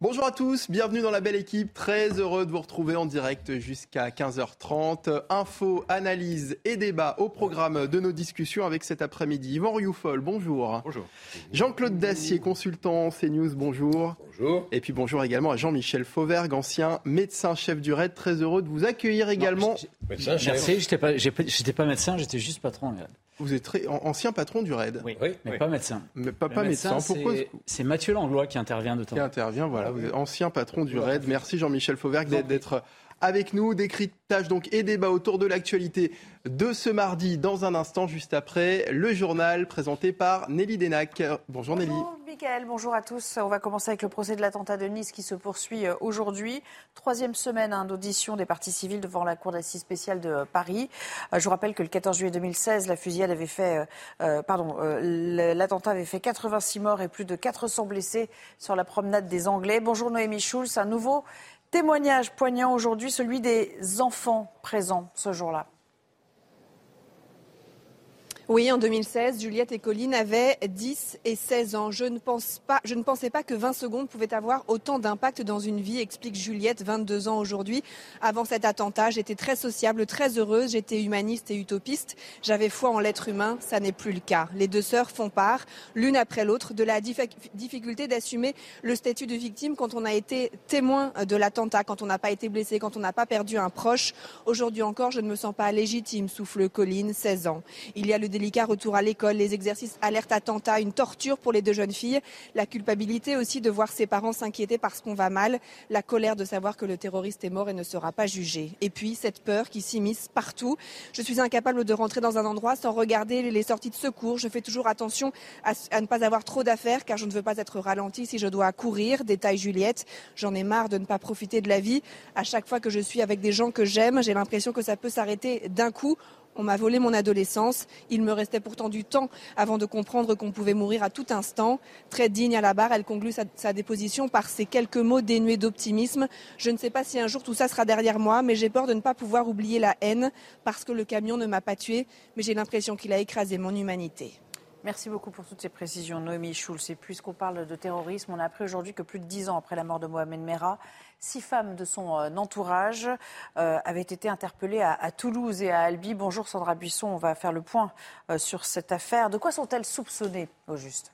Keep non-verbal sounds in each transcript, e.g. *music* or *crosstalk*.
Bonjour à tous, bienvenue dans la belle équipe. Très heureux de vous retrouver en direct jusqu'à 15h30. Infos, analyse et débat au programme de nos discussions avec cet après-midi. Yvan Rioufol, bonjour. Bonjour. Jean-Claude Dacier, consultant CNews, bonjour. Bonjour. Et puis bonjour également à Jean-Michel Fauvergue, ancien médecin chef du RAID. Très heureux de vous accueillir également. Médecin, chef. Merci, j'étais pas, j'étais pas médecin, j'étais juste patron. Vous êtes très, ancien patron du RAID. Oui, Oui, mais oui. pas médecin. Mais pas, pas médecin. c'est- Pourquoi C'est Mathieu Langlois qui intervient de temps. qui intervient. Voilà, vous êtes ancien patron du RAID. Merci Jean-Michel Fauvergue d'être- d'être avec nous. Décryptage donc et débat autour de l'actualité de ce mardi. Dans un instant, juste après, le journal présenté par Nelly Denac. Bonjour Nelly. Bonjour Mickaël, bonjour à tous. On va commencer avec le procès de l'attentat de Nice qui se poursuit euh, aujourd'hui. Troisième semaine hein, d'audition des parties civiles devant la Cour d'assises spéciale de Paris. Euh, Je vous rappelle que le 14 juillet 2016, la fusillade avait fait, euh, pardon, l'attentat avait fait 86 morts et plus de 400 blessés sur la promenade des Anglais. Bonjour Noémie Schulz. Un nouveau témoignage poignant aujourd'hui, celui des enfants présents ce jour-là. Oui, en 2016, Juliette et Colline avaient 10 et 16 ans. Je ne, pense pas, je ne pensais pas que 20 secondes pouvaient avoir autant d'impact dans une vie, explique Juliette, 22 ans aujourd'hui. Avant cet attentat, j'étais très sociable, très heureuse, j'étais humaniste et utopiste. J'avais foi en l'être humain, ça n'est plus le cas. Les deux sœurs font part, l'une après l'autre, de la dif- difficulté d'assumer le statut de victime quand on a été témoin de l'attentat, quand on n'a pas été blessé, quand on n'a pas perdu un proche. Aujourd'hui encore, je ne me sens pas légitime, souffle Colline, 16 ans. Il y a le délicat retour à l'école, les exercices alerte attentat, une torture pour les deux jeunes filles, la culpabilité aussi de voir ses parents s'inquiéter parce qu'on va mal, la colère de savoir que le terroriste est mort et ne sera pas jugé. Et puis cette peur qui s'immisce partout. Je suis incapable de rentrer dans un endroit sans regarder les sorties de secours. Je fais toujours attention à, à ne pas avoir trop d'affaires car je ne veux pas être ralenti si je dois courir. Détaille Juliette. J'en ai marre de ne pas profiter de la vie. À chaque fois que je suis avec des gens que j'aime, j'ai l'impression que ça peut s'arrêter d'un coup. On m'a volé mon adolescence. Il me restait pourtant du temps avant de comprendre qu'on pouvait mourir à tout instant. Très digne à la barre, elle conclut sa, déposition par ces quelques mots dénués d'optimisme. Je ne sais pas si un jour tout ça sera derrière moi, mais j'ai peur de ne pas pouvoir oublier la haine parce que le camion ne m'a pas tué, mais j'ai l'impression qu'il a écrasé mon humanité. Merci beaucoup pour toutes ces précisions, Noémie Schulz. Et puisqu'on parle de terrorisme, on a appris aujourd'hui que plus de dix ans après la mort de Mohamed Merah, six femmes de son euh, entourage euh, avaient été interpellées à, Toulouse et à Albi. Bonjour Sandra Buisson, on va faire le point euh, sur cette affaire. De quoi sont-elles soupçonnées au juste?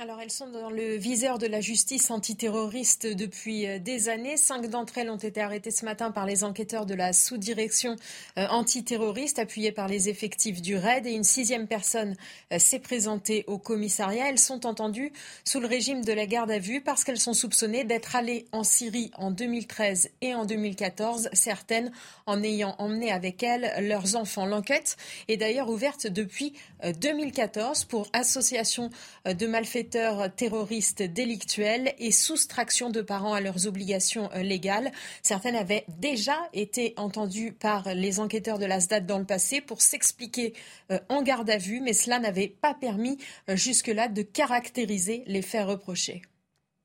Alors, elles sont dans le viseur de la justice antiterroriste depuis euh, des années. Cinq d'entre elles ont été arrêtées ce matin par les enquêteurs de la sous-direction euh, antiterroriste, appuyée par les effectifs du RAID. Et une sixième personne euh, s'est présentée au commissariat. Elles sont entendues sous le régime de la garde à vue parce qu'elles sont soupçonnées d'être allées en Syrie en 2013 et en 2014, certaines en ayant emmené avec elles leurs enfants. L'enquête est d'ailleurs ouverte depuis euh, 2014 pour association de malfaiteurs terroristes délictuels et soustraction de parents à leurs obligations euh, légales. Certaines avaient déjà été entendues par les enquêteurs de la SDAT dans le passé pour s'expliquer euh, en garde à vue, mais cela n'avait pas permis euh, jusque-là de caractériser les faits reprochés.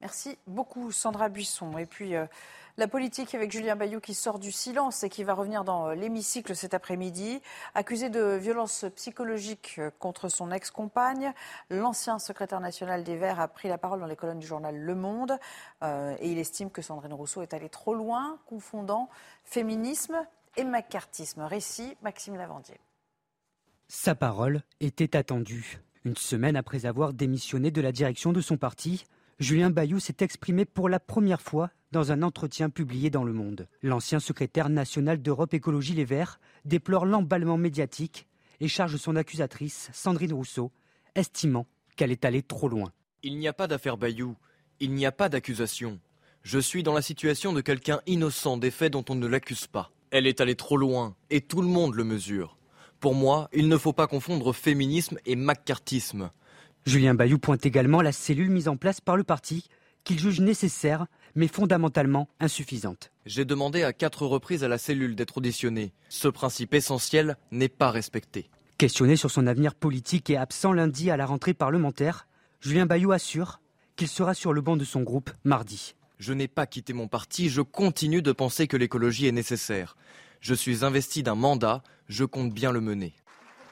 Merci beaucoup Sandra Buisson. Et puis la politique avec Julien Bayou qui sort du silence et qui va revenir dans euh, l'hémicycle cet après-midi. Accusé de violence psychologique euh, contre son ex-compagne, l'ancien secrétaire national des Verts a pris la parole dans les colonnes du journal Le Monde euh, et il estime que Sandrine Rousseau est allée trop loin, confondant féminisme et macartisme. Récit Maxime Lavandier. Sa parole était attendue. Une semaine après avoir démissionné de la direction de son parti, Julien Bayou s'est exprimé pour la première fois dans un entretien publié dans Le Monde. L'ancien secrétaire national d'Europe Écologie Les Verts déplore l'emballement médiatique et charge son accusatrice, Sandrine Rousseau, estimant qu'elle est allée trop loin. Il n'y a pas d'affaire Bayou, il n'y a pas d'accusation. Je suis dans la situation de quelqu'un innocent des faits dont on ne l'accuse pas. Elle est allée trop loin, et tout le monde le mesure. Pour moi, il ne faut pas confondre féminisme et macartisme. Julien Bayou pointe également la cellule mise en place par le parti, qu'il juge nécessaire, mais fondamentalement insuffisante. J'ai demandé à quatre reprises à la cellule d'être auditionnée. Ce principe essentiel n'est pas respecté. Questionné sur son avenir politique et absent lundi à la rentrée parlementaire, Julien Bayou assure qu'il sera sur le banc de son groupe mardi. Je n'ai pas quitté mon parti, je continue de penser que l'écologie est nécessaire. Je suis investi d'un mandat, je compte bien le mener.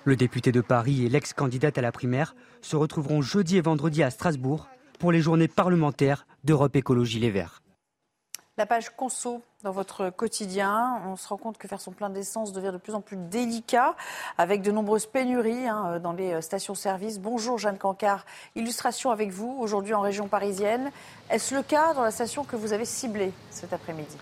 Le député de Paris et l'ex-candidate à la primaire se retrouveront jeudi et vendredi à Strasbourg pour les journées parlementaires d'Europe Écologie Les Verts. La page conso dans votre quotidien, on se rend compte que faire son plein d'essence devient de plus en plus délicat, avec de nombreuses pénuries hein, dans les stations-service. Bonjour Jeanne Cancard, illustration avec vous aujourd'hui en région parisienne. Est-ce le cas dans la station que vous avez ciblée cet après-midi?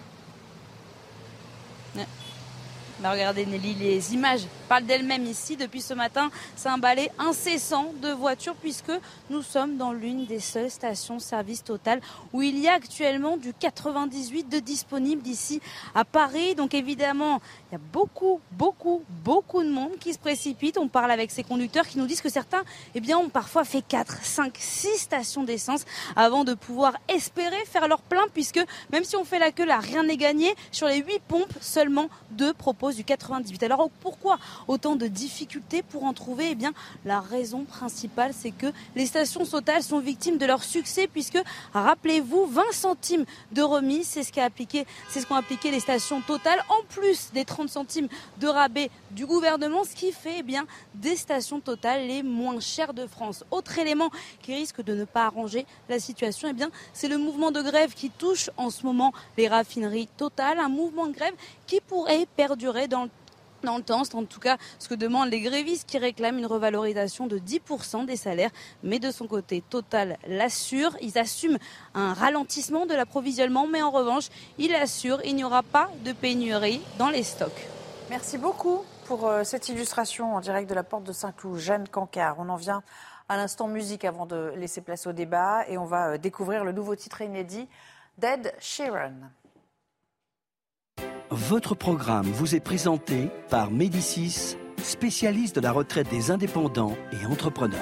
Regardez Nelly, les images parlent d'elles-mêmes ici. Depuis ce matin, c'est un balai incessant de voitures puisque nous sommes dans l'une des seules stations-service Total où il y a actuellement du 98 de disponible ici à Paris. Donc évidemment, a beaucoup, beaucoup, beaucoup de monde qui se précipite. On parle avec ces conducteurs qui nous disent que certains eh bien, ont parfois fait 4, 5, 6 stations d'essence avant de pouvoir espérer faire leur plein puisque même si on fait la queue là, rien n'est gagné. Sur les 8 pompes, seulement 2 proposent du 98. Alors pourquoi autant de difficultés pour en trouver? Eh bien, la raison principale, c'est que les stations Total sont victimes de leur succès, puisque, rappelez-vous, 20 centimes de remise, c'est ce appliqué, c'est ce qu'ont appliqué les stations Total, en plus des 30 centimes de rabais du gouvernement, ce qui fait eh des stations Total les moins chères de France. Autre élément qui risque de ne pas arranger la situation, eh c'est le mouvement de grève qui touche en ce moment les raffineries Total, un mouvement de grève qui pourrait perdurer dans le dans le temps. C'est en tout cas ce que demandent les grévistes qui réclament une revalorisation de 10% des salaires. Mais de son côté, Total l'assure. Ils assument un ralentissement de l'approvisionnement, mais en revanche, ils assurent qu'il n'y aura pas de pénurie dans les stocks. Merci beaucoup pour euh, cette illustration en direct de la porte de Saint-Cloud. Jeanne Cancard, on en vient à l'instant musique avant de laisser place au débat et on va euh, découvrir le nouveau titre inédit d'Ed Sheeran. Votre programme vous est présenté par Médicis, spécialiste de la retraite des indépendants et entrepreneurs.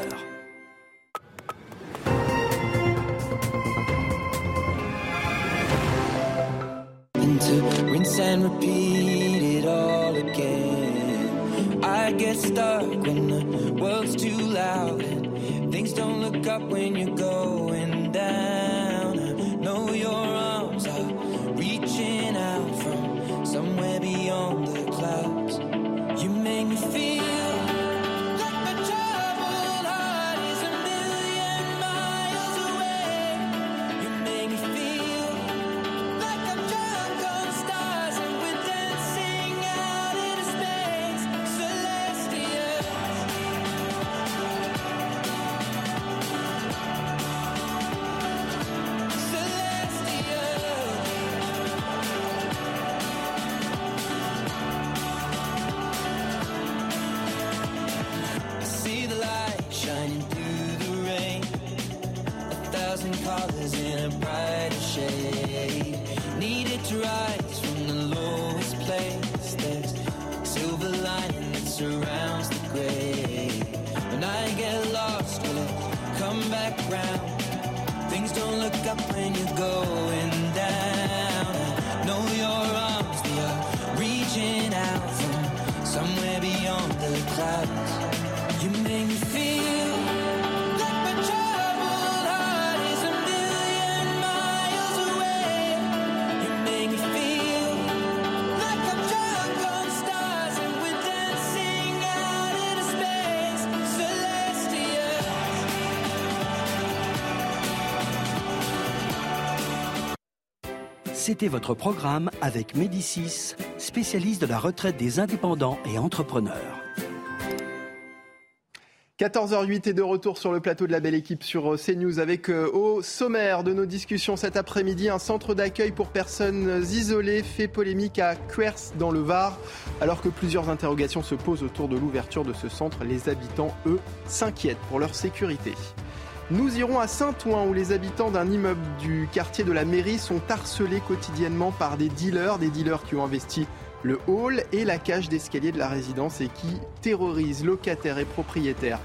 things don't look up when down. C'était votre programme avec Médicis, spécialiste de la retraite des indépendants et entrepreneurs. 14h08 et de retour sur le plateau de la belle équipe sur CNews avec euh, au sommaire de nos discussions cet après-midi un centre d'accueil pour personnes isolées fait polémique à Quers dans le Var. Alors que plusieurs interrogations se posent autour de l'ouverture de ce centre, les habitants, eux, s'inquiètent pour leur sécurité. Nous irons à Saint-Ouen où les habitants d'un immeuble du quartier de la mairie sont harcelés quotidiennement par des dealers, des dealers qui ont investi le hall et la cage d'escalier de la résidence et qui terrorisent locataires et propriétaires.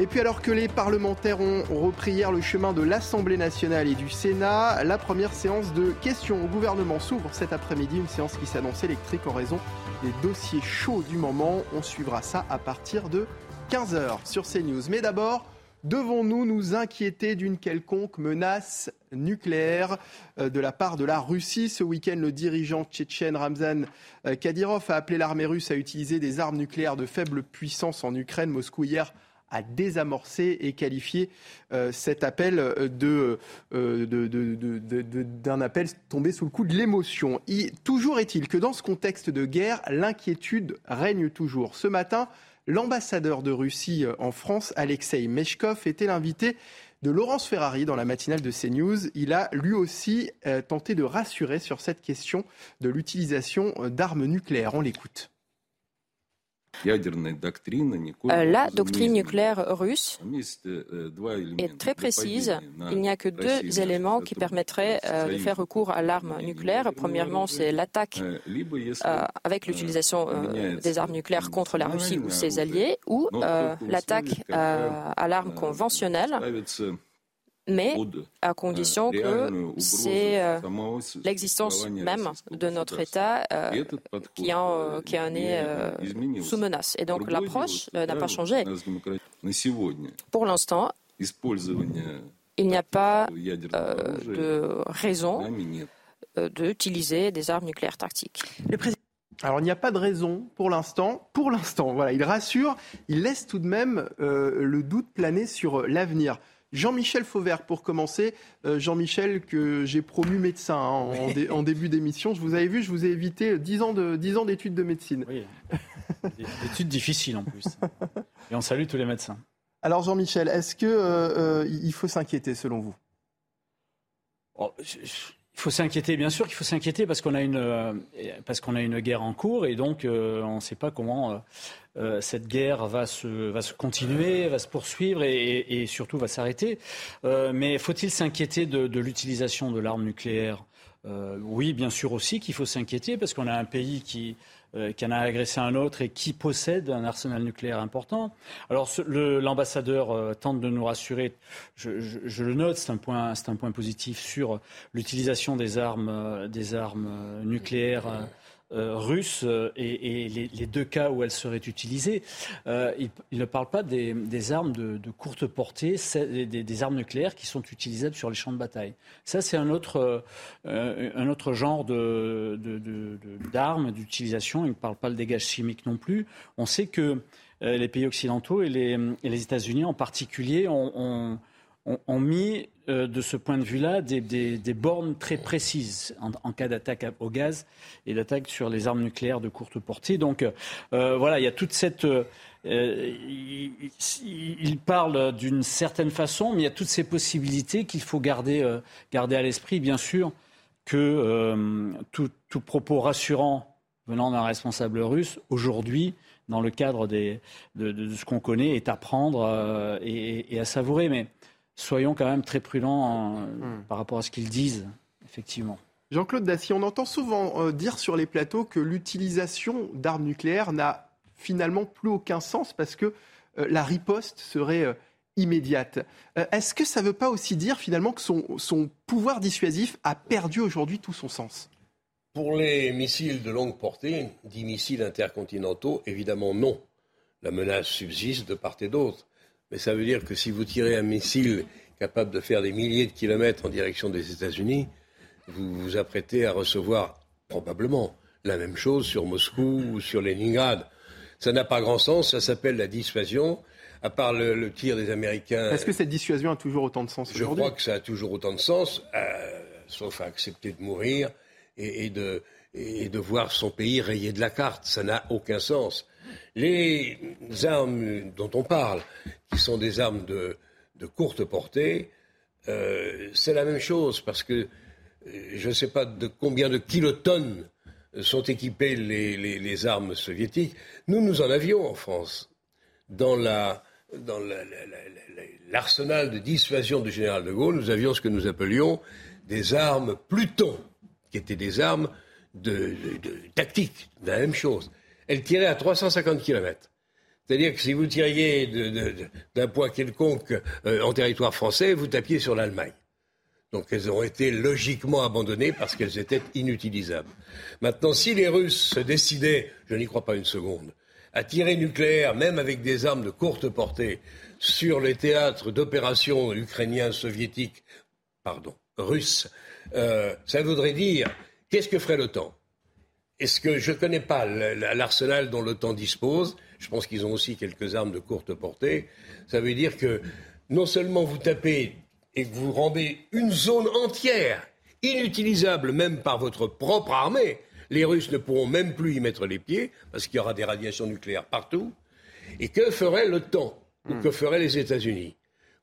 Et puis alors que les parlementaires ont repris hier le chemin de l'Assemblée nationale et du Sénat, la première séance de questions au gouvernement s'ouvre cet après-midi, une séance qui s'annonce électrique en raison des dossiers chauds du moment. On suivra ça à partir de 15h sur CNews. Mais d'abord, Devons-nous nous inquiéter d'une quelconque menace nucléaire euh, de la part de la Russie? Ce week-end, le dirigeant tchétchène Ramzan euh, Kadyrov a appelé l'armée russe à utiliser des armes nucléaires de faible puissance en Ukraine. Moscou hier à désamorcer et qualifier cet appel d'un appel tombé sous le coup de l'émotion. Toujours est-il que dans ce contexte de guerre, l'inquiétude règne toujours. Ce matin, l'ambassadeur de Russie en France, Alexei Meshkov, était l'invité de Laurence Ferrari dans la matinale de CNews. Il a lui aussi euh, tenté de rassurer sur cette question de l'utilisation euh, d'armes nucléaires. On l'écoute. La doctrine nucléaire russe est très précise. Il n'y a que deux éléments qui permettraient euh, de faire recours à l'arme nucléaire. Premièrement, c'est l'attaque euh, avec l'utilisation des armes nucléaires contre la Russie ou ses alliés, ou l'attaque à l'arme conventionnelle mais à condition que c'est euh, l'existence même de notre État euh, qui, en, qui en est euh, sous menace. Et donc l'approche n'a pas changé. Pour l'instant, il n'y a pas de raison d'utiliser des armes nucléaires tactiques. Alors il n'y a pas de raison pour l'instant. Pour l'instant, voilà, il rassure, il laisse tout de même le doute planer sur l'avenir. Jean-Michel Fauvert, pour commencer. Euh, Jean-Michel, que j'ai promu médecin hein, en, début d'émission. Je vous avais vu, je vous ai évité 10 ans, de, ans d'études de médecine. Oui, des études difficiles en plus. Et on salue tous les médecins. Alors Jean-Michel, est-ce qu'il euh, euh, faut s'inquiéter selon vous? Oh, il faut s'inquiéter, bien sûr qu'il faut s'inquiéter parce qu'on a une parce qu'on a une guerre en cours et donc on ne sait pas comment euh, cette guerre va se, va se continuer, va se poursuivre et, surtout va s'arrêter. Euh, mais faut-il s'inquiéter de, l'utilisation de l'arme nucléaire? Euh, Oui, bien sûr aussi qu'il faut s'inquiéter parce qu'on a un pays qui, qui en a agressé un autre et qui possède un arsenal nucléaire important. Alors l'ambassadeur tente de nous rassurer, je, je le note, c'est un, point, un point positif sur l'utilisation des armes, des armes nucléaires euh, euh, et, les, deux cas où elle serait utilisée, euh, il, ne parle pas des, armes de, courte portée, des, armes nucléaires qui sont utilisables sur les champs de bataille. Ça, c'est un autre, un autre genre d'armes, d'utilisation. Il ne parle pas le dégage chimique non plus. On sait que les pays occidentaux et les, États-Unis en particulier ont, mis euh, de ce point de vue-là des, bornes très précises en, cas d'attaque au gaz et d'attaque sur les armes nucléaires de courte portée. Donc euh, voilà, il y a toute cette... Euh, il, parle d'une certaine façon, mais il y a toutes ces possibilités qu'il faut garder, à l'esprit, bien sûr, que tout, propos rassurant venant d'un responsable russe, aujourd'hui, dans le cadre de, ce qu'on connaît, est à prendre et, à savourer. Soyons quand même très prudents hmm. par rapport à ce qu'ils disent, effectivement. Jean-Claude Dacier, on entend souvent euh, dire sur les plateaux que l'utilisation d'armes nucléaires n'a finalement plus aucun sens parce que euh, la riposte serait euh, immédiate. Est-ce que ça ne veut pas aussi dire finalement que son, pouvoir dissuasif a perdu aujourd'hui tout son sens? Pour les missiles de longue portée, dits missiles intercontinentaux, évidemment non. La menace subsiste de part et d'autre. Mais ça veut dire que si vous tirez un missile capable de faire des milliers de kilomètres en direction des États-Unis, vous vous apprêtez à recevoir probablement la même chose sur Moscou ou sur Leningrad. Ça n'a pas grand sens, ça s'appelle la dissuasion. À part le, tir des Américains. Est-ce que cette dissuasion a toujours autant de sens Je crois que ça a toujours autant de sens, euh, sauf à accepter de mourir et, de, et de voir son pays rayé de la carte. Ça n'a aucun sens. Les armes dont on parle, qui sont des armes de, courte portée, euh, c'est la même chose parce que euh, je ne sais pas de combien de kilotonnes sont équipées les, armes soviétiques. Nous, nous en avions en France. Dans l'arsenal de dissuasion du général de Gaulle, nous avions ce que nous appelions des armes Pluton, qui étaient des armes de, tactique, la même chose elle tirait à 350 km. C'est-à-dire que si vous tiriez d'un point quelconque euh, en territoire français, vous tapiez sur l'Allemagne. Donc elles ont été logiquement abandonnées parce qu'elles étaient inutilisables. Maintenant, si les Russes se décidaient, je n'y crois pas une seconde, à tirer nucléaire, même avec des armes de courte portée, sur les théâtres d'opérations ukrainiens, soviétiques, pardon, russes, euh, ça voudrait dire qu'est-ce que ferait l'OTAN? Est-ce que je ne connais pas l'arsenal dont l'OTAN dispose Je pense qu'ils ont aussi quelques armes de courte portée. Ça veut dire que non seulement vous tapez et que vous rendez une zone entière inutilisable même par votre propre armée, les Russes ne pourront même plus y mettre les pieds parce qu'il y aura des radiations nucléaires partout. Et que ferait l'OTAN Ou que feraient les États-Unis?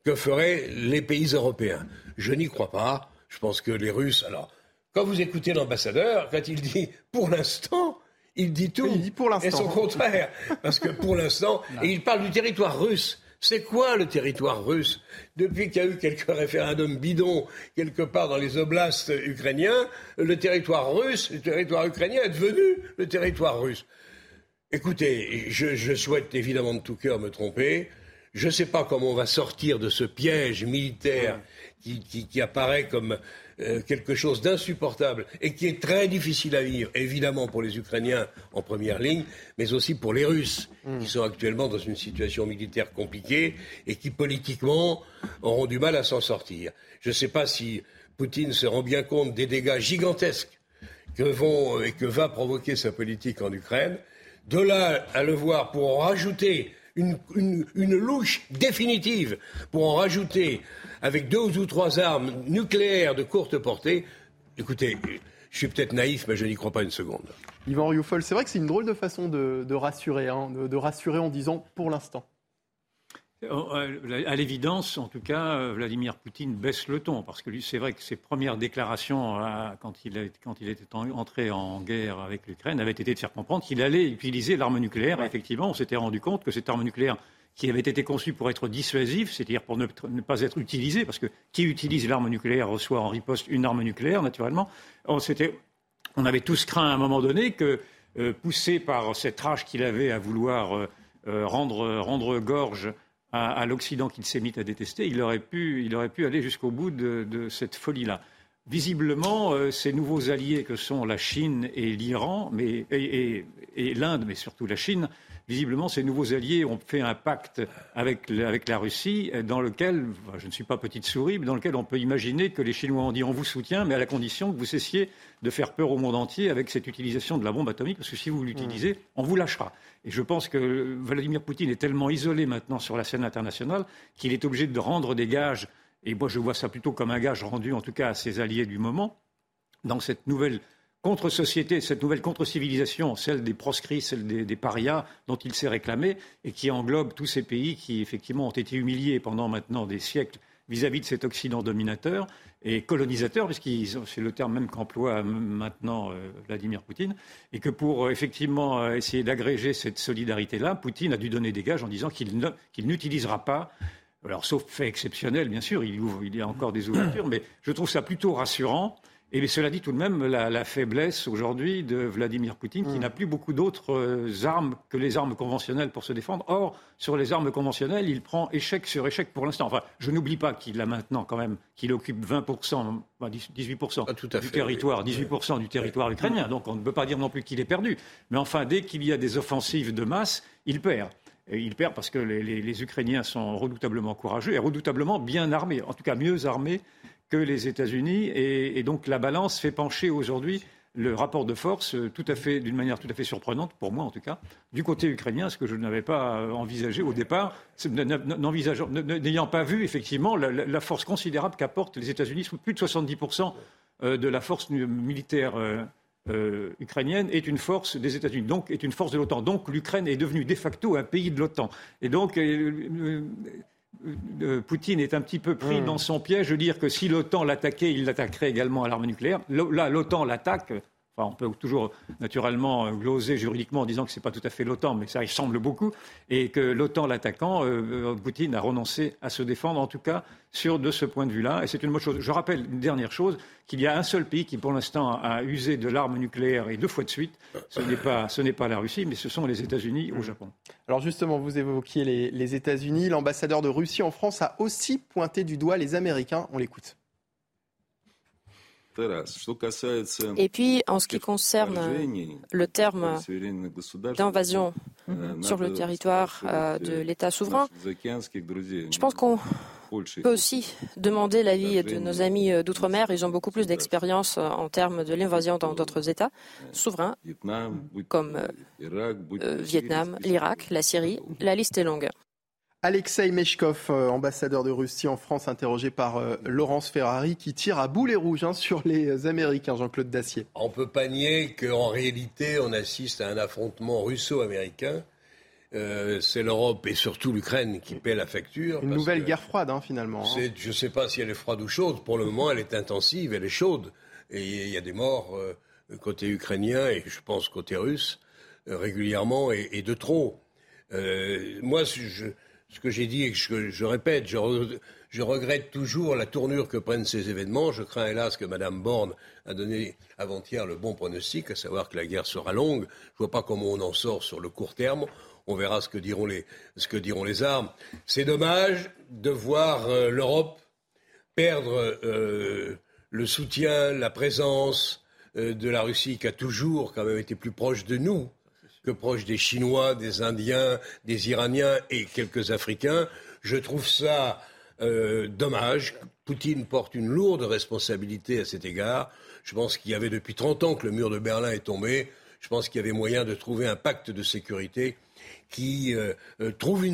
Que feraient les pays européens? Je n'y crois pas. Je pense que les Russes. Alors, quand vous écoutez l'ambassadeur, quand il dit pour l'instant, il dit tout. il dit pour l'instant. Et son contraire. Parce que pour l'instant, *laughs* et il parle du territoire russe. C'est quoi le territoire russe Depuis qu'il y a eu quelques référendums bidons quelque part dans les oblasts ukrainiens, le territoire russe, le territoire ukrainien est devenu le territoire russe. Écoutez, je, souhaite évidemment de tout cœur me tromper. Je ne sais pas comment on va sortir de ce piège militaire qui apparaît comme euh, quelque chose d'insupportable et qui est très difficile à vivre, évidemment pour les Ukrainiens en première ligne, mais aussi pour les Russes, qui sont actuellement dans une situation militaire compliquée et qui politiquement auront du mal à s'en sortir. Je ne sais pas si Poutine se rend bien compte des dégâts gigantesques que vont et que va provoquer sa politique en Ukraine. De là à le voir pour rajouter une, louche définitive, pour en rajouter avec deux ou trois armes nucléaires de courte portée, écoutez, je suis peut-être naïf, mais je n'y crois pas une seconde. Yvan Rioufol, c'est vrai que c'est une drôle de façon de, rassurer, hein, de, rassurer en disant pour l'instant. Euh, à l'évidence, en tout cas, euh, Vladimir Poutine baisse le ton, parce que c'est vrai que ses premières déclarations, euh, quand, il quand, il était entré en guerre avec l'Ukraine, avaient été de faire comprendre qu'il allait utiliser l'arme nucléaire. Effectivement, on s'était rendu compte que cette arme nucléaire qui avait été conçu pour être dissuasif, c'est-à-dire pour ne, pas être utilisé, parce que qui utilise l'arme nucléaire reçoit en riposte une arme nucléaire, naturellement. On, on avait tous craint à un moment donné que, euh, poussé par cette rage qu'il avait à vouloir euh, euh, rendre, gorge à, l'Occident qu'il s'est mis à détester, il aurait pu, aller jusqu'au bout de, cette folie-là. Visiblement, ces nouveaux alliés que sont la Chine et l'Iran, et l'Inde, mais surtout la Chine, visiblement, ces nouveaux alliés ont fait un pacte avec, la Russie dans lequel, je ne suis pas petite souris, mais dans lequel on peut imaginer que les Chinois ont dit on vous soutient, mais à la condition que vous cessiez de faire peur au monde entier avec cette utilisation de la bombe atomique, parce que si vous l'utilisez, on vous lâchera. Et je pense que Vladimir Poutine est tellement isolé maintenant sur la scène internationale qu'il est obligé de rendre des gages, et moi je vois ça plutôt comme un gage rendu en tout cas à ses alliés du moment, dans cette nouvelle contre-société, cette nouvelle contre-civilisation, celle des proscrits, celle des, parias dont il s'est réclamé et qui englobe tous ces pays qui effectivement ont été humiliés pendant maintenant des siècles vis-à-vis de cet Occident dominateur et colonisateur, puisque c'est le terme même qu'emploie maintenant euh, Vladimir Poutine, et que pour euh, effectivement euh, essayer d'agréger cette solidarité-là, Poutine a dû donner des gages en disant qu'il n'utilisera pas alors, sauf fait exceptionnel, bien sûr, il, il y a encore des ouvertures, mais je trouve ça plutôt rassurant et cela dit tout de même la, faiblesse aujourd'hui de Vladimir Poutine, qui mm. n'a plus beaucoup d'autres euh, armes que les armes conventionnelles pour se défendre. Or, sur les armes conventionnelles, il prend échec sur échec pour l'instant. Enfin, je n'oublie pas qu'il a maintenant quand même, qu'il occupe 20%, 18% ah, du territoire, 18% du territoire ukrainien. Donc on ne peut pas dire non plus qu'il est perdu. Mais enfin, dès qu'il y a des offensives de masse, il perd. Et il perd parce que les, les Ukrainiens sont redoutablement courageux et redoutablement bien armés, en tout cas mieux armés que les États-Unis. Et, donc la balance fait pencher aujourd'hui le rapport de force euh, d'une manière tout à fait surprenante, pour moi en tout cas, du côté ukrainien, ce que je n'avais pas euh, envisagé au départ, n'ayant pas vu effectivement la, force considérable qu'apportent les États-Unis. Plus de 70% euh, de la force militaire ukrainienne est une force des États-Unis, donc est une force de l'OTAN. Donc l'Ukraine est devenue de facto un pays de l'OTAN. Et donc Poutine est un petit peu pris hmm. dans son piège de dire que si l'OTAN l'attaquait, il l'attaquerait également à l'arme nucléaire. Là, l'OTAN l'attaque on peut toujours naturellement euh, gloser juridiquement en disant que ce n'est pas tout à fait l'OTAN, mais ça ressemble beaucoup, et que l'OTAN l'attaquant, euh, Poutine a renoncé à se défendre, en tout cas sur de ce point de vue-là. Et c'est une bonne chose. Je rappelle une dernière chose, qu'il y a un seul pays qui pour l'instant a usé de l'arme nucléaire et deux fois de suite. Ce n'est pas, la Russie, mais ce sont les États-Unis au Japon. Alors justement, vous évoquiez les, les États-Unis. L'ambassadeur de Russie en France a aussi pointé du doigt les Américains. On l'écoute. Et puis, en ce qui concerne le terme d'invasion sur le territoire de l'État souverain. Je pense qu'on peut aussi demander l'avis de nos amis d'outre-mer. Ils ont beaucoup plus d'expérience en termes de l'invasion dans d'autres États souverains, comme Vietnam, l'Irak, la Syrie. La liste est longue. Alexei Meshkov, euh, ambassadeur de Russie en France, interrogé par euh, Laurence Ferrari, qui tire à boulet rouge hein, sur les Américains, Jean-Claude Dacier. On ne peut pas nier qu'en réalité, on assiste à un affrontement russo-américain. Euh, c'est l'Europe et surtout l'Ukraine qui paie la facture. Une nouvelle guerre froide, hein, finalement. Hein. Je ne sais pas si elle est froide ou chaude. Pour le moment, elle est intensive, elle est chaude. Et il y a des morts côté ukrainien et je pense côté russe régulièrement et, et, de trop. moi, je ce que j'ai dit et que je, répète, je, regrette toujours la tournure que prennent ces événements. Je crains hélas que Mme Borne a donné avant-hier le bon pronostic, à savoir que la guerre sera longue. Je ne vois pas comment on en sort sur le court terme. On verra ce que diront les, armes. C'est dommage de voir euh, l'Europe perdre euh, le soutien, la présence euh, de la Russie qui a toujours quand même été plus proche de nous que proche des Chinois, des Indiens, des Iraniens et quelques Africains. Je trouve ça euh, dommage. Poutine porte une lourde responsabilité à cet égard. Je pense qu'il y avait depuis 30 ans que le mur de Berlin est tombé. Je pense qu'il y avait moyen de trouver un pacte de sécurité qui euh, euh, trouve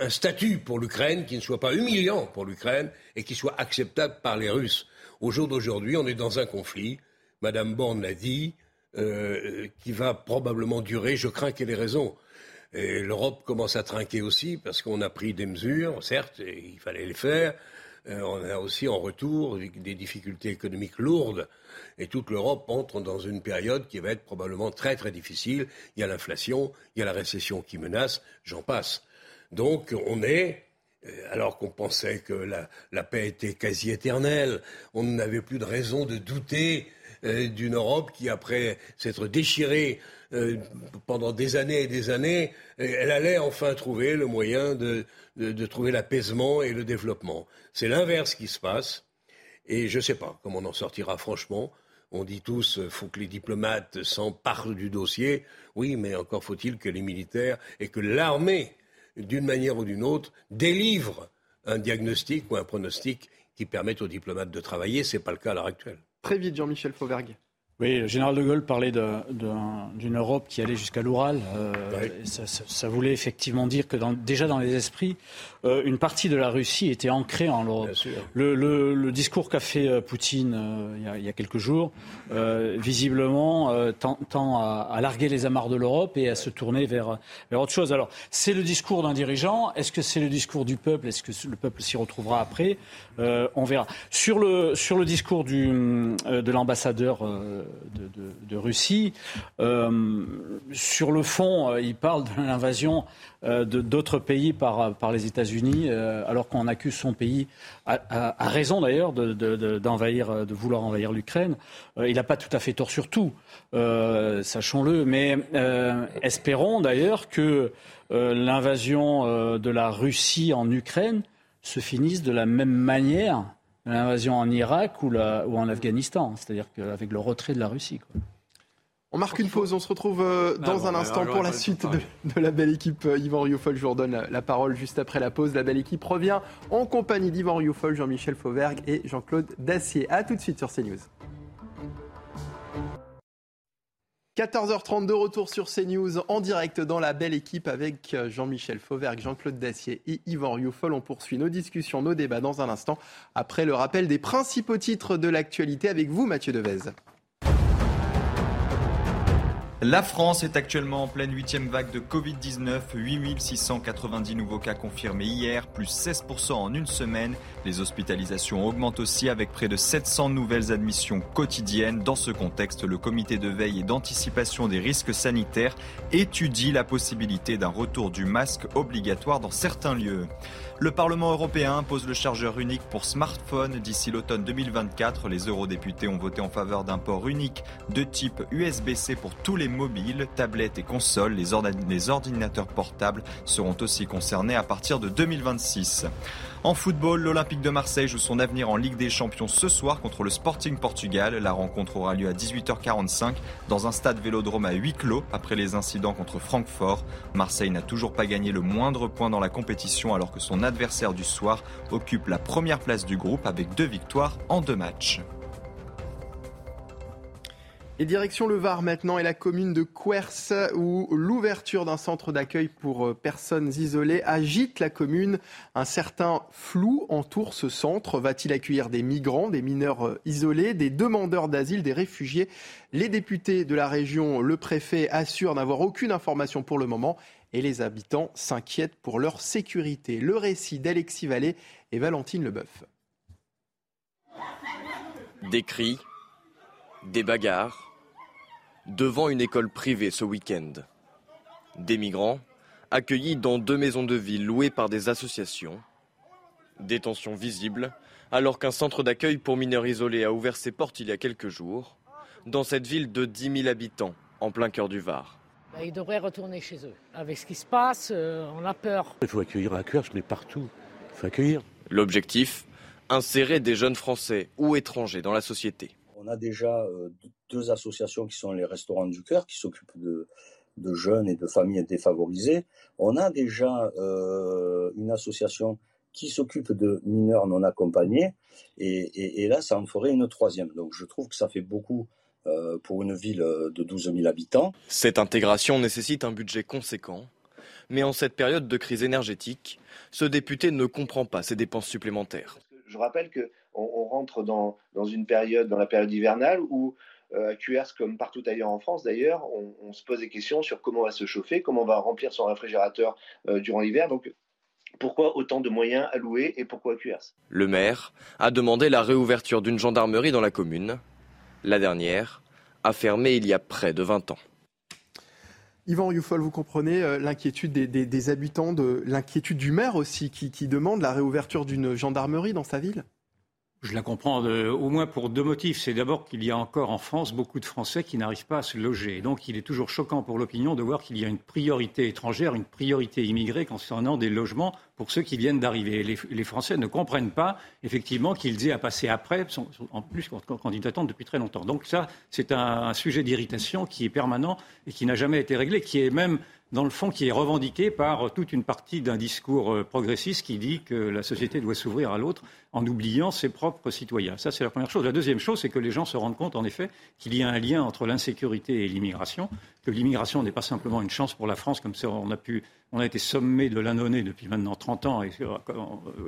un statut pour l'Ukraine qui ne soit pas humiliant pour l'Ukraine et qui soit acceptable par les Russes. Au jour d'aujourd'hui, on est dans un conflit. Madame Borne l'a dit. Euh, qui va probablement durer. Je crains qu'elle ait raison. Et l'Europe commence à trinquer aussi parce qu'on a pris des mesures, certes, il fallait les faire. Euh, on a aussi en retour des difficultés économiques lourdes. Et toute l'Europe entre dans une période qui va être probablement très très difficile. Il y a l'inflation, il y a la récession qui menace, j'en passe. Donc on est, euh, alors qu'on pensait que la, la, paix était quasi éternelle, on n'avait plus de raison de douter d'une Europe qui, après s'être déchirée euh, pendant des années et des années, euh, elle allait enfin trouver le moyen de, trouver l'apaisement et le développement. C'est l'inverse qui se passe. Et je ne sais pas comment on en sortira franchement. On dit tous faut que les diplomates s'emparent du dossier. Oui, mais encore faut-il que les militaires et que l'armée, d'une manière ou d'une autre, délivrent un diagnostic ou un pronostic qui permette aux diplomates de travailler. Ce n'est pas le cas à l'heure actuelle. Très vite, Jean-Michel Fauvergue. Oui, le général de Gaulle parlait d'une Europe qui allait jusqu'à l'Oural. Euh, ça, voulait effectivement dire que déjà dans les esprits, euh, une partie de la Russie était ancrée en Europe. Le, discours qu'a fait euh, Poutine il, y a, quelques jours, visiblement, tend, à, larguer les amarres de l'Europe et à se tourner vers, vers autre chose. Alors, c'est le discours d'un dirigeant. Est-ce que c'est le discours du peuple? Est-ce que le peuple s'y retrouvera après? On verra. Sur le, sur le discours du, de l'ambassadeur de, Russie. Euh, sur le fond, euh, il parle de l'invasion euh, d'autres pays par, les États-Unis, alors qu'on accuse son pays, à, raison d'ailleurs, de, vouloir envahir l'Ukraine. il n'a pas tout à fait tort sur tout, sachons-le, mais espérons d'ailleurs que l'invasion de la Russie en Ukraine se finisse de la même manière l'invasion en Irak ou, ou en Afghanistan, c'est-à-dire avec le retrait de la Russie. On marque une pause, on se retrouve euh, ah dans un instant pour la suite de, la belle équipe. Euh, Yvan Rioufol, je vous redonne la, parole juste après la pause. La belle équipe revient en compagnie d'Yvan Rioufol, Jean-Michel Fauvergue et Jean-Claude Dacier. A tout de suite sur CNews. 14h30 de retour sur CNews en direct dans la belle équipe avec euh, Jean-Michel Fauvergue, Jean-Claude Dacier et Yvan Rioufol. On poursuit nos discussions, nos débats dans un instant après le rappel des principaux titres de l'actualité avec vous Mathieu Devez. La France est actuellement en pleine huitième vague de Covid-19. 8690 nouveaux cas confirmés hier, plus 16% en une semaine. Les hospitalisations augmentent aussi avec près de 700 nouvelles admissions quotidiennes. Dans ce contexte, le comité de veille et d'anticipation des risques sanitaires étudie la possibilité d'un retour du masque obligatoire dans certains lieux. Le Parlement européen impose le chargeur unique pour smartphone d'ici l'automne 2024. Les eurodéputés ont voté en faveur d'un port unique de type USB-C pour tous les Mobiles, tablettes et consoles. Les, les ordinateurs portables seront aussi concernés à partir de 2026. En football, l'Olympique de Marseille joue son avenir en Ligue des Champions ce soir contre le Sporting Portugal. La rencontre aura lieu à 18h45 dans un stade vélodrome à huis clos après les incidents contre Francfort. Marseille n'a toujours pas gagné le moindre point dans la compétition alors que son adversaire du soir occupe la première place du groupe avec deux victoires en deux matchs. Et direction le Var maintenant et la commune de Quers où l'ouverture d'un centre d'accueil pour euh, personnes isolées agite la commune. Un certain flou entoure ce centre. Va-t-il accueillir des migrants, des mineurs euh, isolés, des demandeurs d'asile, des réfugiés? Les députés de la région, le préfet assure n'avoir aucune information pour le moment et les habitants s'inquiètent pour leur sécurité. Le récit d'Alexis Vallée et Valentine Leboeuf. Des cris, des bagarres devant une école privée ce week-end. Des migrants accueillis dans deux maisons de ville louées par des associations. Détention visible alors qu'un centre d'accueil pour mineurs isolés a ouvert ses portes il y a quelques jours dans cette ville de 10 000 habitants en plein cœur du Var. Bah, ils devraient retourner chez eux. Avec ce qui se passe, euh, on a peur. Il faut accueillir à je mais partout. Il faut accueillir. L'objectif Insérer des jeunes Français ou étrangers dans la société. On a déjà euh, deux associations qui sont les Restaurants du Cœur, qui s'occupent de, jeunes et de familles défavorisées. On a déjà euh, une association qui s'occupe de mineurs non accompagnés. Et, là, ça en ferait une troisième. Donc je trouve que ça fait beaucoup euh, pour une ville de 12 000 habitants. Cette intégration nécessite un budget conséquent. Mais en cette période de crise énergétique, ce député ne comprend pas ces dépenses supplémentaires. Je rappelle que on, rentre dans, une période, dans la période hivernale, où euh, à QRS, comme partout ailleurs en France d'ailleurs, on, se pose des questions sur comment on va se chauffer, comment on va remplir son réfrigérateur euh, durant l'hiver. Donc, pourquoi autant de moyens alloués et pourquoi QRS Le maire a demandé la réouverture d'une gendarmerie dans la commune. La dernière a fermé il y a près de 20 ans. Yvan Youfol, vous comprenez euh, l'inquiétude des, habitants, de l'inquiétude du maire aussi, qui demande la réouverture d'une gendarmerie dans sa ville? Je la comprends au moins pour deux motifs. C'est d'abord qu'il y a encore en France beaucoup de Français qui n'arrivent pas à se loger. donc il est toujours choquant pour l'opinion de voir qu'il y a une priorité étrangère, une priorité immigrée concernant des logements pour ceux qui viennent d'arriver. Les, Français ne comprennent pas effectivement qu'ils aient à passer après, en plus quand ils attendent depuis très longtemps. Donc ça, c'est un sujet d'irritation qui est permanent et qui n'a jamais été réglé, qui est même dans le fond, qui est revendiqué par toute une partie d'un discours euh, progressiste qui dit que la société doit s'ouvrir à l'autre en oubliant ses propres citoyens. Ça, c'est la première chose. La deuxième chose, c'est que les gens se rendent compte, en effet, qu'il y a un lien entre l'insécurité et l'immigration, que l'immigration n'est pas simplement une chance pour la France, comme on a pu on a été sommé de l'annoncer depuis maintenant 30 ans, et,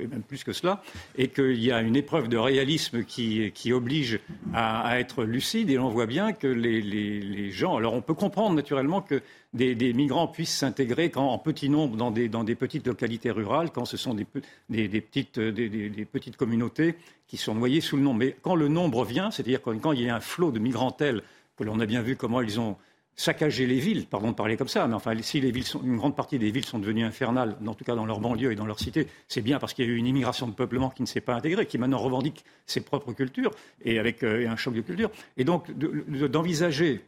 même plus que cela, et qu'il y a une épreuve de réalisme qui, oblige à, être lucide, et on voit bien que les, gens. Alors on peut comprendre naturellement que des, migrants puissent s'intégrer en petit nombre dans des, petites localités rurales, quand ce sont des, petites, des, petites communautés qui sont noyées sous le nombre. Mais quand le nombre vient, c'est-à-dire quand, il y a un flot de migrants tels que l'on a bien vu comment ils ont saccager les villes, pardon de parler comme ça, mais enfin, si les villes sont, une grande partie des villes sont devenues infernales, en tout cas dans leur banlieue et dans leur cité, c'est bien parce qu'il y a eu une immigration de peuplement qui ne s'est pas intégrée, qui maintenant revendique ses propres cultures et avec euh, un choc de culture. Et donc, d'envisager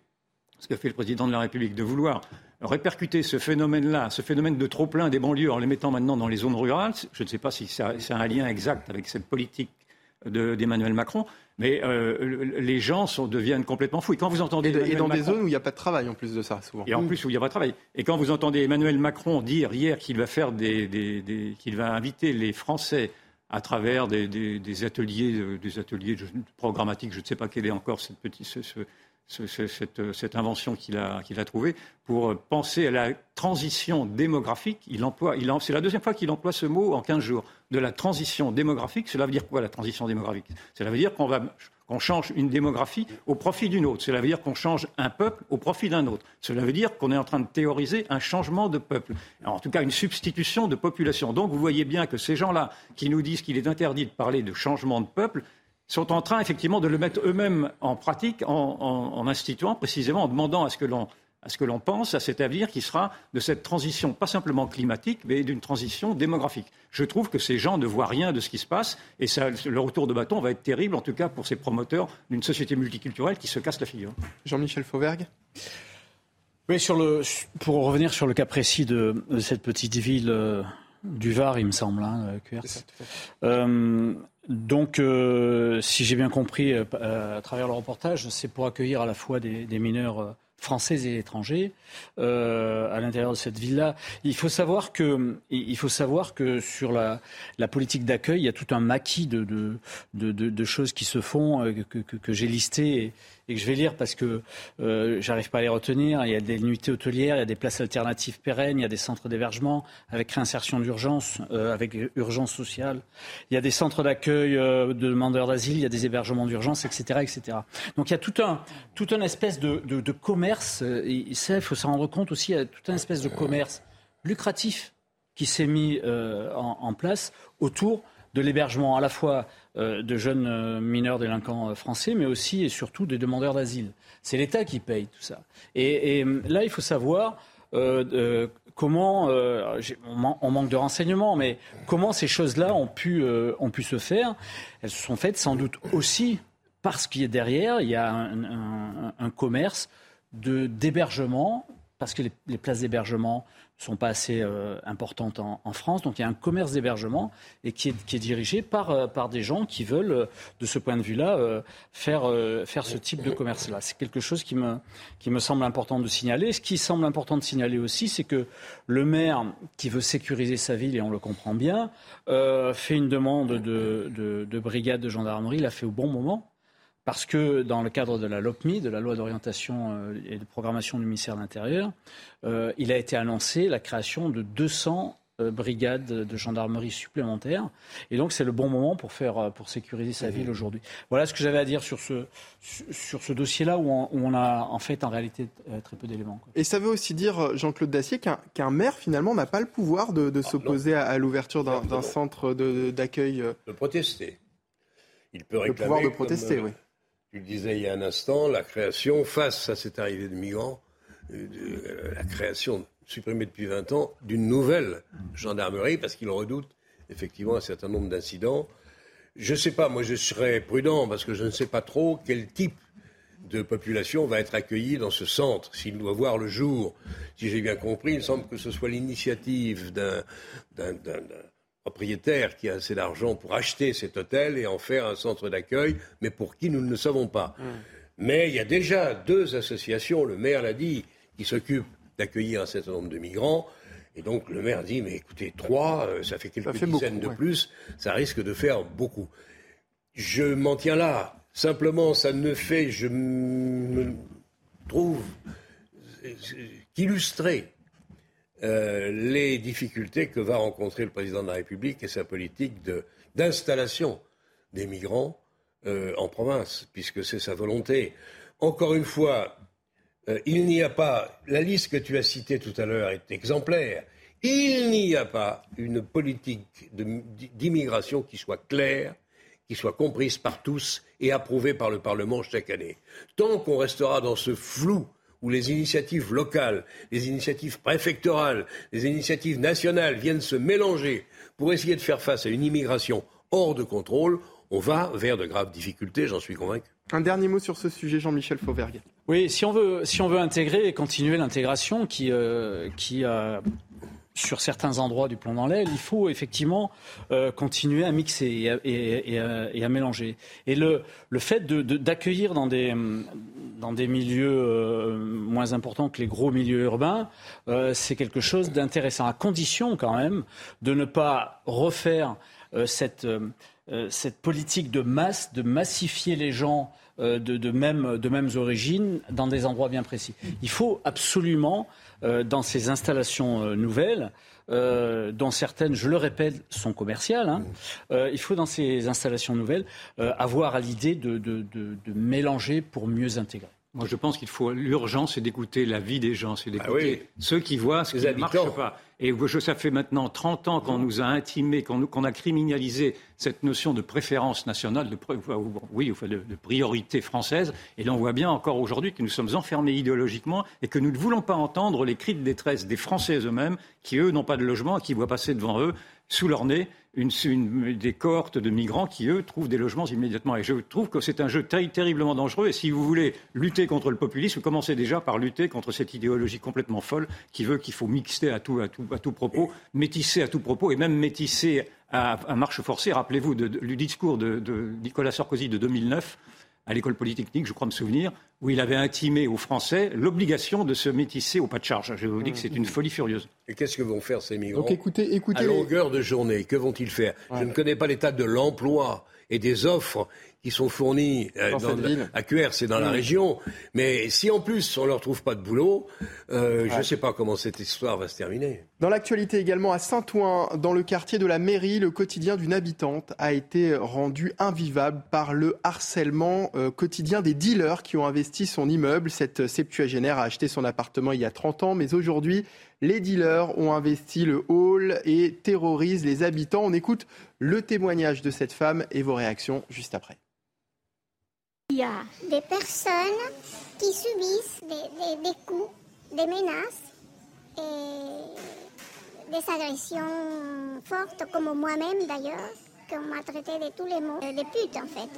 ce que fait le président de la République, de vouloir répercuter ce phénomène-là, ce phénomène de trop-plein des banlieues en les mettant maintenant dans les zones rurales, je ne sais pas si c'est un lien exact avec cette politique d'Emmanuel Macron, mais euh, les gens deviennent complètement fous. Et quand vous entendez et, dans des zones où il n'y a pas de travail en plus de ça, souvent. Et en plus où il n'y a pas de travail. Et quand vous entendez Emmanuel Macron dire hier qu'il va faire des, qu'il va inviter les Français à travers des, ateliers, des ateliers programmatiques, je ne sais pas quel est encore cette petite, cette, invention qu'il a, trouvée pour penser à la transition démographique. Il, c'est la deuxième fois qu'il emploie ce mot en 15 jours, de la transition démographique. Cela veut dire quoi la transition démographique? Cela veut dire qu'on va qu'on change une démographie au profit d'une autre. Cela veut dire qu'on change un peuple au profit d'un autre. Cela veut dire qu'on est en train de théoriser un changement de peuple, en tout cas une substitution de population. Donc vous voyez bien que ces gens-là qui nous disent qu'il est interdit de parler de changement de peuple sont en train effectivement de le mettre eux-mêmes en pratique en, instituant précisément, en demandant à ce que l'on à ce que l'on pense à cet avenir qui sera de cette transition, pas simplement climatique, mais d'une transition démographique. Je trouve que ces gens ne voient rien de ce qui se passe et ça, le retour de bâton va être terrible, en tout cas pour ces promoteurs d'une société multiculturelle qui se casse la figure. Jean-Michel Fauvergue Oui, sur le, pour revenir sur le cas précis de, cette petite ville euh, du Var, il me semble, hein, euh, donc, si j'ai bien compris à travers le reportage, c'est pour accueillir à la fois des, des mineurs français et étrangers euh, à l'intérieur de cette ville-là. Il faut savoir que, il faut savoir que sur la, la politique d'accueil, il y a tout un maquis de, de, de, de choses qui se font, euh, que, que, que j'ai listé et que je vais lire parce que euh, j'arrive pas à les retenir. Il y a des nuitées hôtelières, il y a des places alternatives pérennes, il y a des centres d'hébergement avec réinsertion d'urgence, euh, avec urgence sociale. Il y a des centres d'accueil euh, de demandeurs d'asile, il y a des hébergements d'urgence, etc.. Donc il y a tout un, espèce de, commerce. il faut s'en rendre compte aussi. Il y a tout un espèce de commerce lucratif qui s'est mis en, place autour de l'hébergement à la fois de jeunes euh, mineurs délinquants euh, français, mais aussi et surtout des demandeurs d'asile. C'est l'État qui paye tout ça. Et, là, il faut savoir comment, on, manque de renseignements, mais comment ces choses-là ont pu, ont pu se faire. Elles se sont faites sans doute aussi parce qu'il y a derrière, il y a un, commerce d'hébergement, parce que les places d'hébergement sont pas assez euh, importantes en, France. Donc il y a un commerce d'hébergement et qui est, qui est dirigé par, euh, par des gens qui veulent, euh, de ce point de vue-là, faire, faire ce type de commerce-là. C'est quelque chose qui me, qui me semble important de signaler. Ce qui semble important de signaler aussi, c'est que le maire qui veut sécuriser sa ville, et on le comprend bien, fait une demande de, de, de brigade de gendarmerie, l'a fait au bon moment parce que dans le cadre de la LOPMI, de la loi d'orientation euh, et de programmation du ministère de l'Intérieur, euh, il a été annoncé la création de 200 euh, brigades de gendarmerie supplémentaires. Et donc, c'est le bon moment pour, faire, pour sécuriser sa ville aujourd'hui. Voilà ce que j'avais à dire sur ce, sur ce dossier-là où, on a en fait en réalité très peu d'éléments. Et ça veut aussi dire, Jean-Claude Dacier, qu'un maire finalement n'a pas le pouvoir de, ah, s'opposer à, l'ouverture d'un centre d'accueil. De, protester. Il peut réclamer. Le pouvoir de protester, oui. Tu le disais il y a un instant, la création, face à cette arrivée de migrants, euh, euh, la création supprimée depuis 20 ans d'une nouvelle gendarmerie, parce qu'ils redoutent effectivement un certain nombre d'incidents. Je ne sais pas, moi je serais prudent, parce que je ne sais pas trop quel type de population va être accueillie dans ce centre, s'il doit voir le jour. Si j'ai bien compris, il semble que ce soit l'initiative d'un propriétaire qui a assez d'argent pour acheter cet hôtel et en faire un centre d'accueil, mais pour qui nous ne le savons pas. Hum. Mais il y a déjà deux associations, le maire l'a dit, qui s'occupent d'accueillir un certain nombre de migrants. Et donc le maire dit, mais écoutez, trois, euh, ça fait quelques dizaines de plus, ça risque de faire beaucoup. Je m'en tiens là. Simplement, ça ne fait, je me trouve, qu'illustrer euh, les difficultés que va rencontrer le président de la République et sa politique d'installation des migrants euh, en province, puisque c'est sa volonté. Encore une fois, euh, il n'y a pas, la liste que tu as citée tout à l'heure est exemplaire, il n'y a pas une politique d'immigration qui soit claire, qui soit comprise par tous et approuvée par le Parlement chaque année. Tant qu'on restera dans ce flou où les initiatives locales, les initiatives préfectorales, les initiatives nationales viennent se mélanger pour essayer de faire face à une immigration hors de contrôle, on va vers de graves difficultés, j'en suis convaincu. Un dernier mot sur ce sujet, Jean-Michel Fauvergue. Oui, si on veut, si on veut intégrer et continuer l'intégration qui, euh, qui sur certains endroits du plomb dans l'aile, il faut effectivement euh, continuer à mixer et à, mélanger. Et le, le fait d'accueillir dans, des, dans des milieux euh, moins importants que les gros milieux urbains, euh, c'est quelque chose d'intéressant, à condition quand même de ne pas refaire cette, cette politique de masse, de massifier les gens de, de, même, de mêmes origines dans des endroits bien précis. Il faut absolument euh, dans ces installations euh, nouvelles, euh, dont certaines, je le répète, sont commerciales. Hein. il faut dans ces installations nouvelles avoir à l'idée de, de, mélanger pour mieux intégrer. Moi, je pense qu'il faut l'urgence, c'est d'écouter la vie des gens, c'est ah d'écouter ceux qui voient ce qui ne marche pas. Et ça fait maintenant 30 ans qu'on nous a intimé, qu'on a criminalisé cette notion de préférence nationale, de, oui, de, priorité française. Et là, on voit bien encore aujourd'hui que nous sommes enfermés idéologiquement et que nous ne voulons pas entendre les cris de détresse des Français eux-mêmes, qui eux n'ont pas de logement et qui voient passer devant eux, sous leur nez, une, des cohortes de migrants qui, eux, trouvent des logements immédiatement. Et je trouve que c'est un jeu terriblement dangereux. Et si vous voulez lutter contre le populisme, commencez déjà par lutter contre cette idéologie complètement folle qui veut qu'il faut mixer à tout, à tout, à tout propos, métisser à tout propos, et même métisser à, marche forcée. Rappelez-vous du discours de, de Nicolas Sarkozy de 2009 à l'école polytechnique, je crois me souvenir, où il avait intimé aux Français l'obligation de se métisser au pas de charge. Je vous dis que c'est une folie furieuse. Et qu'est-ce que vont faire ces migrants Donc écoutez, écoutez À longueur de journée, que vont-ils faire Je ne connais pas l'état de l'emploi et des offres qui sont fournis euh, à Cuers, c'est dans la région. Mais si en plus on ne leur trouve pas de boulot, euh, je ne sais pas comment cette histoire va se terminer. Dans l'actualité également, à Saint-Ouen, dans le quartier de la mairie, le quotidien d'une habitante a été rendu invivable par le harcèlement euh, quotidien des dealers qui ont investi son immeuble. Cette septuagénaire a acheté son appartement il y a 30 ans, mais aujourd'hui, les dealers ont investi le hall et terrorisent les habitants. On écoute le témoignage de cette femme et vos réactions juste après. Il y a des personnes qui subissent des, coups, des menaces et des agressions fortes, comme moi-même d'ailleurs, qu'on m'a traité de tous les mots, des putes en fait.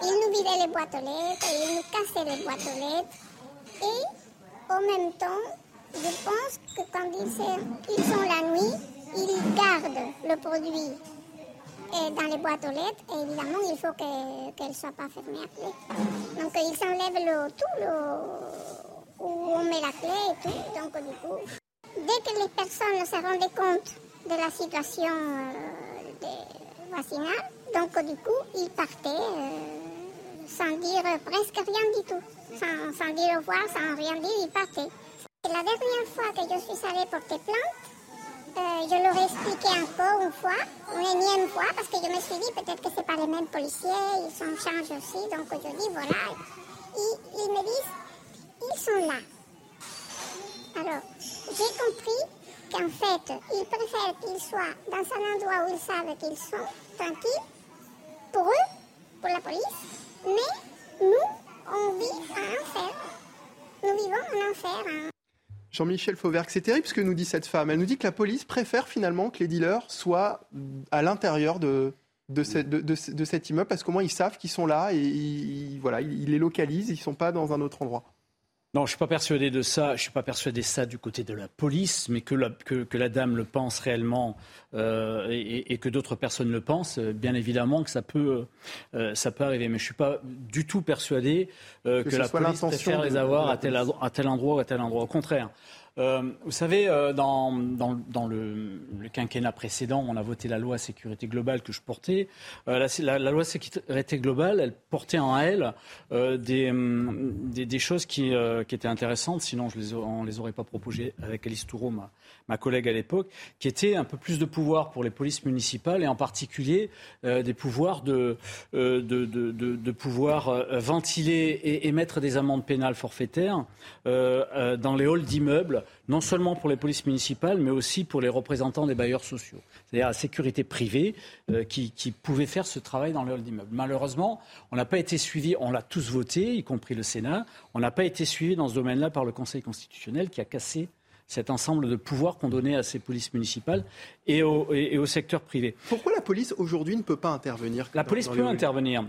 Ils nous vidaient les boîtes aux lettres, ils nous cassaient les boîtes aux lettres et en même temps, je pense que quand ils, sont la nuit, ils gardent le produit et dans les boîtes aux lettres, évidemment, il faut qu'elles ne soient pas fermées après. Donc, ils enlèvent le, tout le, où on met la clé et tout. Donc, du coup, dès que les personnes se rendaient compte de la situation euh, vaccinale, donc, du coup, ils partaient euh, sans dire presque rien du tout. Sans, sans dire au revoir, sans rien dire, ils partaient. La dernière fois que je suis allée porter plainte, euh, je leur ai expliqué encore une fois, une énième fois, parce que je me suis dit peut-être que ce pas les mêmes policiers, ils s'en changent aussi, donc je dis voilà. Ils, ils me disent, ils sont là. Alors, j'ai compris qu'en fait, ils préfèrent qu'ils soient dans un endroit où ils savent qu'ils sont tranquilles, pour eux, pour la police, mais nous, on vit en enfer. Nous vivons en enfer. Hein. Jean-Michel Fauvergue, c'est terrible ce que nous dit cette femme. Elle nous dit que la police préfère finalement que les dealers soient à l'intérieur de, de, cet immeuble parce qu'au moins ils savent qu'ils sont là et voilà, ils les localisent, ils ne sont pas dans un autre endroit. Non, je suis pas persuadé de ça. Je suis pas persuadé de ça du côté de la police, mais que la, que, la dame le pense réellement euh, et, que d'autres personnes le pensent. Bien évidemment que ça peut, euh, ça peut arriver, mais je suis pas du tout persuadé euh, que, la police préfère les avoir à tel, à tel endroit ou à tel endroit. Au contraire. Euh, vous savez, euh, dans, le, quinquennat précédent, on a voté la loi sécurité globale que je portais. Euh, la, loi sécurité globale, elle portait en elle des, hum, des, choses qui, étaient intéressantes, sinon je on ne les aurait pas proposées avec Alice Toureau, ma, collègue à l'époque, qui était un peu plus de pouvoir pour les polices municipales et en particulier euh, des pouvoirs de, euh, de, de, de, pouvoir euh, ventiler et émettre des amendes pénales forfaitaires dans les halls d'immeubles, non seulement pour les polices municipales, mais aussi pour les représentants des bailleurs sociaux, c'est-à-dire la sécurité privée qui, qui pouvait faire ce travail dans les halls d'immeubles. Malheureusement, on n'a pas été suivi, on l'a tous voté, y compris le Sénat, on n'a pas été suivi dans ce domaine-là par le Conseil constitutionnel qui a cassé cet ensemble de pouvoirs qu'on donnait à ces polices municipales et au, et, au, secteur privé. Pourquoi la police aujourd'hui ne peut pas intervenir La police peut intervenir.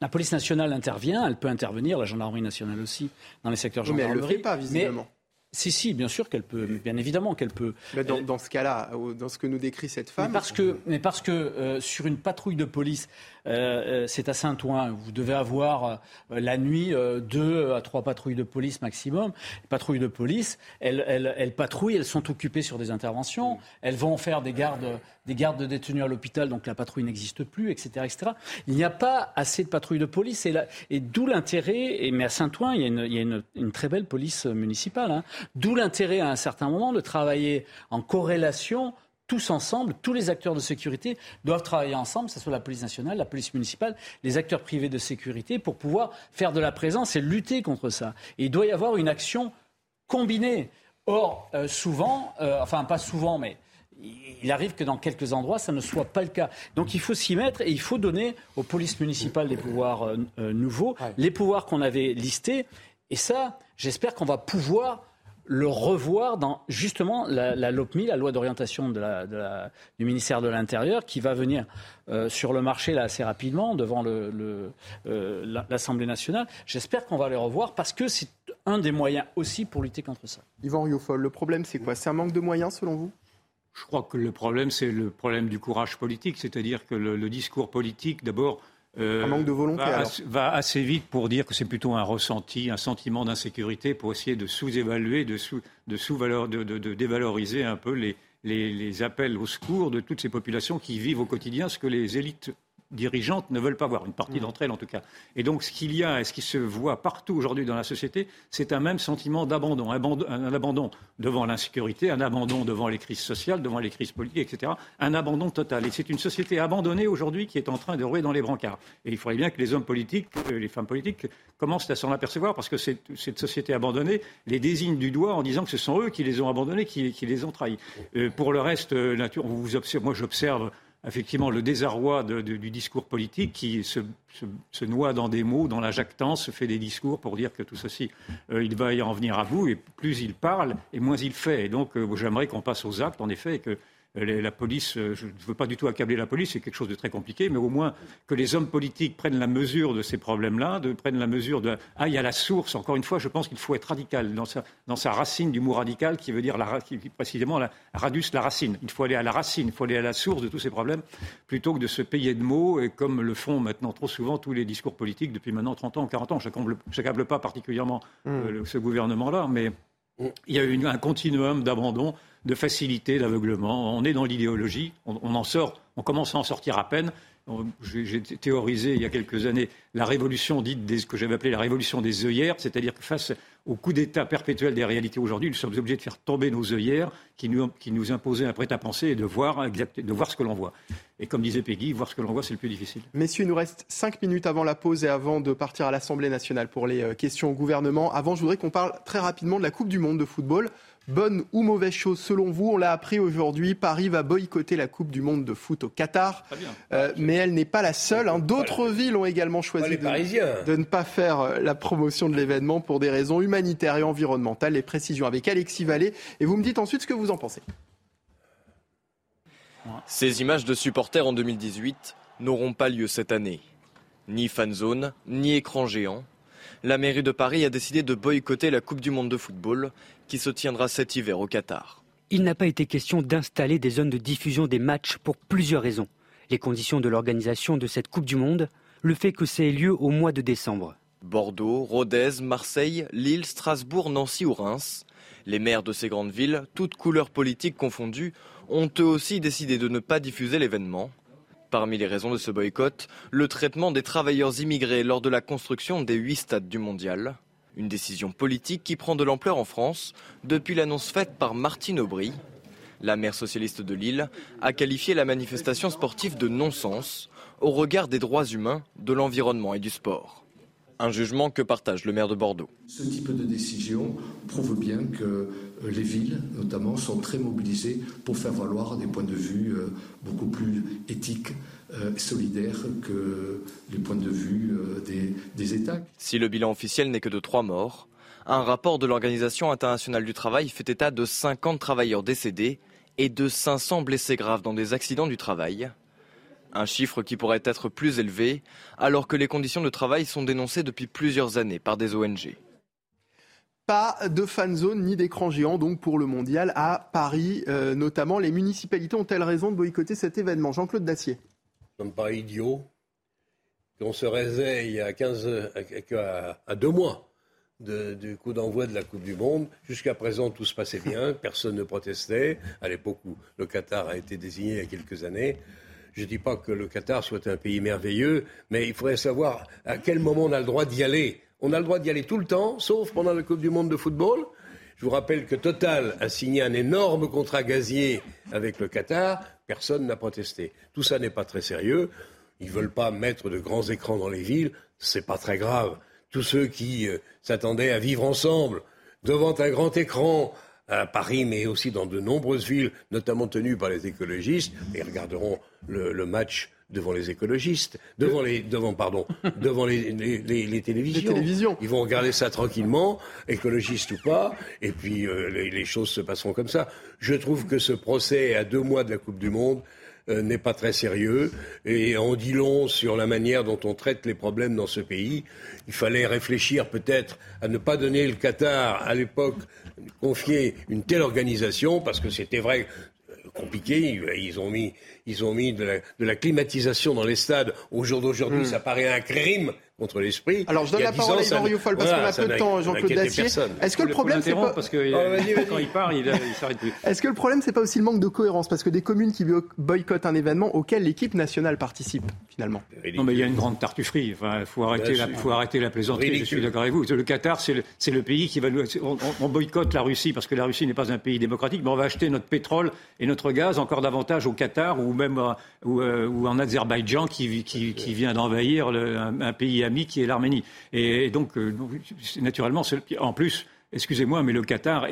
La police nationale intervient, elle peut intervenir, la gendarmerie nationale aussi, dans les secteurs gendarmerie. Mais elle ne le fait pas, visiblement. Si, si, bien sûr qu'elle peut, bien évidemment qu'elle peut. Mais dans, ce cas-là, dans ce que nous décrit cette femme. Mais parce que, mais parce que euh, sur une patrouille de police, euh, euh, c'est à Saint-Ouen, vous devez avoir la nuit deux à trois patrouilles de police maximum. Les patrouilles de police, elles, elles, elles patrouillent, elles sont occupées sur des interventions, elles vont faire des gardes, des gardes de détenus à l'hôpital, donc la patrouille n'existe plus, etc., etc. Il n'y a pas assez de patrouilles de police, et, et d'où l'intérêt. Mais à Saint-Ouen, il y a une très belle police municipale. Hein. D'où l'intérêt à un certain moment de travailler en corrélation tous ensemble, tous les acteurs de sécurité doivent travailler ensemble, que ce soit la police nationale, la police municipale, les acteurs privés de sécurité, pour pouvoir faire de la présence et lutter contre ça. Et il doit y avoir une action combinée. Or, euh, souvent, euh, enfin pas souvent, mais il arrive que dans quelques endroits, ça ne soit pas le cas. Donc il faut s'y mettre et il faut donner aux polices municipales des pouvoirs euh, nouveaux, les pouvoirs qu'on avait listés. Et ça, j'espère qu'on va pouvoir le revoir dans justement la, la LOPMI, la loi d'orientation de la, du ministère de l'Intérieur, qui va venir euh, sur le marché là, assez rapidement devant le, euh, l'Assemblée nationale. J'espère qu'on va les revoir parce que c'est un des moyens aussi pour lutter contre ça. Yvan Rioufol, le problème c'est quoi? C'est un manque de moyens selon vous? Je crois que le problème c'est le problème du courage politique, c'est-à-dire que le discours politique d'abord euh, un manque de volonté va, assez vite pour dire que c'est plutôt un ressenti, un sentiment d'insécurité pour essayer de sous-évaluer, de, sous, de, sous de, de, dévaloriser un peu les, les, les, appels au secours de toutes ces populations qui vivent au quotidien ce que les élites dirigeantes ne veulent pas voir, une partie mm. d'entre elles en tout cas. Et donc ce qu'il y a et ce qui se voit partout aujourd'hui dans la société, c'est un même sentiment d'abandon, un abandon devant l'insécurité, un abandon devant les crises sociales, devant les crises politiques, etc. Un abandon total. Et c'est une société abandonnée aujourd'hui qui est en train de rouler dans les brancards. Et il faudrait bien que les hommes politiques, euh, les femmes politiques, commencent à s'en apercevoir parce que cette société abandonnée les désigne du doigt en disant que ce sont eux qui les ont abandonnés, qui, les ont trahis. Euh, pour le reste, euh, nature, vous observe, moi j'observe effectivement le désarroi du discours politique qui se, noie dans des mots, dans la jactance, fait des discours pour dire que tout ceci, euh, il va y en venir à vous, et plus il parle, et moins il fait. Et donc, euh, j'aimerais qu'on passe aux actes, en effet, et que la police, euh, je ne veux pas du tout accabler la police, c'est quelque chose de très compliqué, mais au moins que les hommes politiques prennent la mesure de ces problèmes-là, prennent la mesure de ah il y a la source. Encore une fois, je pense qu'il faut être radical dans sa, dans sa racine du mot radical, qui veut dire la, qui, précisément la radus, la racine. Il faut aller à la racine, il faut aller à la source de tous ces problèmes, plutôt que de se payer de mots et comme le font maintenant trop souvent tous les discours politiques depuis maintenant 30 ans, 40 ans. Je n'accable pas particulièrement mmh. euh, ce gouvernement-là, mais il y a eu un continuum d'abandon de facilité, d'aveuglement. On est dans l'idéologie, on, en sort, on commence à en sortir à peine. J'ai théorisé il y a quelques années la révolution dite des, que j'avais appelée la révolution des œillères, c'est-à-dire que face au coup d'État perpétuel des réalités aujourd'hui, nous sommes obligés de faire tomber nos œillères qui nous, qui nous imposaient un prêt-à-penser et de voir, de voir ce que l'on voit. Et comme disait Peggy, voir ce que l'on voit, c'est le plus difficile. Messieurs, il nous reste cinq minutes avant la pause et avant de partir à l'Assemblée nationale pour les euh, questions au gouvernement. Avant, je voudrais qu'on parle très rapidement de la Coupe du Monde de football. Bonne ou mauvaise chose selon vous On l'a appris aujourd'hui. Paris va boycotter la Coupe du Monde de foot au Qatar. Euh, mais elle n'est pas la seule. Hein. D'autres villes ont également choisi de, de, ne pas faire euh, la promotion de l'événement pour des raisons humanitaires et environnementales. Les précisions avec Alexis Vallée. Et vous me dites ensuite ce que vous en pensez. Ces images de supporters en 2018 n'auront pas lieu cette année. Ni fan zone, ni écran géant. La mairie de Paris a décidé de boycotter la Coupe du Monde de football qui se tiendra cet hiver au Qatar. Il n'a pas été question d'installer des zones de diffusion des matchs pour plusieurs raisons. Les conditions de l'organisation de cette Coupe du Monde, le fait que c'est lieu au mois de décembre. Bordeaux, Rodez, Marseille, Lille, Strasbourg, Nancy ou Reims. Les maires de ces grandes villes, toutes couleurs politiques confondues, ont eux aussi décidé de ne pas diffuser l'événement. Parmi les raisons de ce boycott, le traitement des travailleurs immigrés lors de la construction des huit stades du mondial. Une décision politique qui prend de l'ampleur en France depuis l'annonce faite par Martine Aubry. La maire socialiste de Lille a qualifié la manifestation sportive de non-sens au regard des droits humains, de l'environnement et du sport. Un jugement que partage le maire de Bordeaux. Ce type de décision prouve bien que euh, les villes, notamment, sont très mobilisées pour faire valoir des points de vue euh, beaucoup plus éthiques euh, solidaires que les points de vue des, des États. Si le bilan officiel n'est que de trois morts, un rapport de l'Organisation internationale du travail fait état de 50 travailleurs décédés et de 500 blessés graves dans des accidents du travail. Un chiffre qui pourrait être plus élevé alors que les conditions de travail sont dénoncées depuis plusieurs années par des ONG. Pas de fan zone ni d'écran géant donc pour le mondial à Paris. Euh, notamment, les municipalités ont-elles raison de boycotter cet événement? Jean-Claude Dacier. Ça me paraît idiot qu'on se réveille à, 15, à, deux mois du coup d'envoi de la Coupe du Monde. Jusqu'à présent, tout se passait bien, *laughs* personne ne protestait. À l'époque où le Qatar a été désigné il y a quelques années. Je ne dis pas que le Qatar soit un pays merveilleux, mais il faudrait savoir à quel moment on a le droit d'y aller. On a le droit d'y aller tout le temps, sauf pendant la Coupe du Monde de football. Je vous rappelle que Total a signé un énorme contrat gazier avec le Qatar. Personne n'a protesté. Tout ça n'est pas très sérieux. Ils ne veulent pas mettre de grands écrans dans les villes. Ce n'est pas très grave. Tous ceux qui euh, s'attendaient à vivre ensemble devant un grand écran à Paris, mais aussi dans de nombreuses villes, notamment tenues par les écologistes, et regarderont le, match devant les écologistes, devant les, devant, pardon, *laughs* devant les, les, télévisions. Ils vont regarder ça tranquillement, écologistes ou pas, et puis euh, les, choses se passeront comme ça. Je trouve que ce procès à deux mois de la Coupe du Monde euh, n'est pas très sérieux et on dit long sur la manière dont on traite les problèmes dans ce pays. Il fallait réfléchir peut-être à ne pas donner le Qatar à l'époque confier une telle organisation parce que c'était vrai compliqué. Ils ont mis, ils ont mis de la, de la climatisation dans les stades. Au jour d'aujourd'hui, hmm. ça paraît un crime contre l'esprit. Alors je donne la parole à Yvan Rioufol parce qu'on a peu de temps, Jean-Claude Dacier. Est-ce que le problème c'est pas parce que oh, quand il part, il, il s'arrête plus. Est-ce que le problème c'est pas aussi le manque de cohérence? Parce que des communes qui boycottent un événement auquel l'équipe nationale participe finalement Non mais il y a une grande tartufferie. Enfin, faut arrêter la, faut arrêter la plaisanterie. Je suis d'accord avec vous. Le Qatar c'est le, le, pays qui va on, on, boycotte la Russie parce que la Russie n'est pas un pays démocratique, mais on va acheter notre pétrole et notre gaz encore davantage au Qatar ou même euh, ou, euh, ou en Azerbaïdjan qui, qui, vient d'envahir un, un pays ami qui est l'Arménie. Et, donc, euh, naturellement, en plus, excusez-moi, mais le Qatar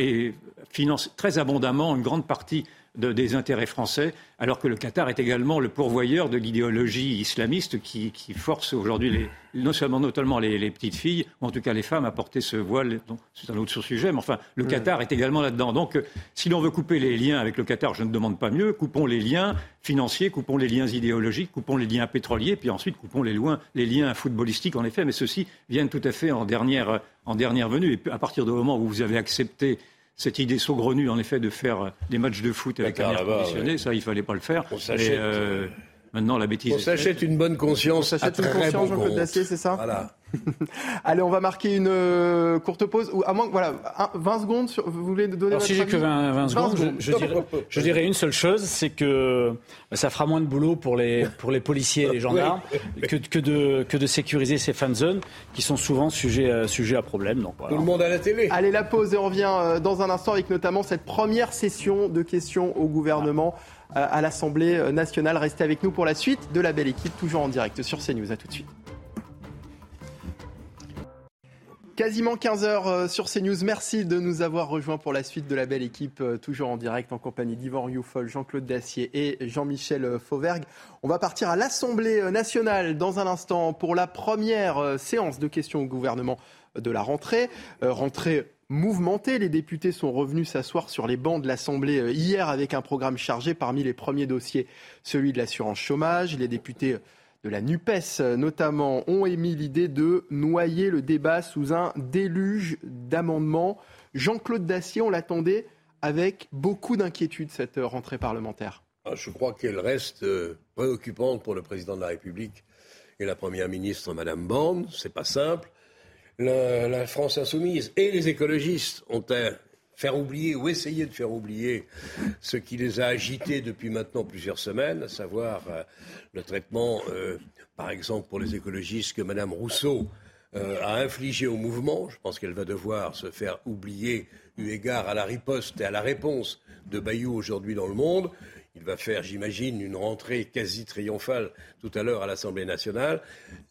finance très abondamment une grande partie des intérêts français, alors que le Qatar est également le pourvoyeur de l'idéologie islamiste qui, force aujourd'hui non seulement notamment les, petites filles, ou en tout cas les femmes, à porter ce voile. C'est un autre sujet, mais enfin, le Qatar est également là-dedans. Donc, euh, si l'on veut couper les liens avec le Qatar, je ne demande pas mieux, coupons les liens financiers, coupons les liens idéologiques, coupons les liens pétroliers, puis ensuite coupons les, les liens footballistiques, en effet, mais ceux-ci viennent tout à fait en dernière, en dernière venue. Et à partir du moment où vous avez accepté cette idée saugrenue, en effet, de faire des matchs de foot avec un air conditionné, ça, il fallait pas le faire. On s'achète. Euh, maintenant, la bêtise. On s'achète une bonne conscience. On s'achète une conscience, Jean-Claude Dacier, c'est ça Voilà. *laughs* Allez, on va marquer une euh, courte pause. Ou à moins, voilà, 20 secondes. Sur, vous voulez donner Alors, votre Si j'ai que 20, secondes, Je, dirais, je, dirais, une seule chose, c'est que ça fera moins de boulot pour les, pour les policiers et les *laughs* gendarmes que, que, de, que de sécuriser ces fan zones qui sont souvent sujets, euh, sujets à problème. Donc, voilà. Tout le monde à la télé. Allez, la pause et on revient euh, dans un instant avec notamment cette première session de questions au gouvernement à l'Assemblée nationale. Restez avec nous pour la suite de la belle équipe, toujours en direct sur CNews. À tout de suite. Quasiment 15 heures euh, sur CNews. Merci de nous avoir rejoints pour la suite de la belle équipe, euh, toujours en direct en compagnie d'Yvan Rioufol, Jean-Claude Dacier et Jean-Michel euh, Fauvergue. On va partir à l'Assemblée nationale dans un instant pour la première séance de questions au gouvernement de la rentrée. Rentrée mouvementée. Les députés sont revenus s'asseoir sur les bancs de l'Assemblée hier avec un programme chargé. Parmi les premiers dossiers, celui de l'assurance chômage. Les députés de la NUPES notamment ont émis l'idée de noyer le débat sous un déluge d'amendements. Jean-Claude Dacier, on l'attendait avec beaucoup d'inquiétude cette rentrée parlementaire. Ah, je crois qu'elle reste euh, préoccupante pour le président de la République et la première ministre, Madame Borne. C'est pas simple. La, France insoumise et les écologistes ont un faire oublier ou essayer de faire oublier ce qui les a agités depuis maintenant plusieurs semaines, à savoir euh, le traitement, euh, par exemple pour les écologistes, que Mme Rousseau euh, a infligé au mouvement. Je pense qu'elle va devoir se faire oublier eu égard à la riposte et à la réponse de Bayou aujourd'hui dans le monde. Il va faire, j'imagine, une rentrée quasi triomphale tout à l'heure à l'Assemblée nationale.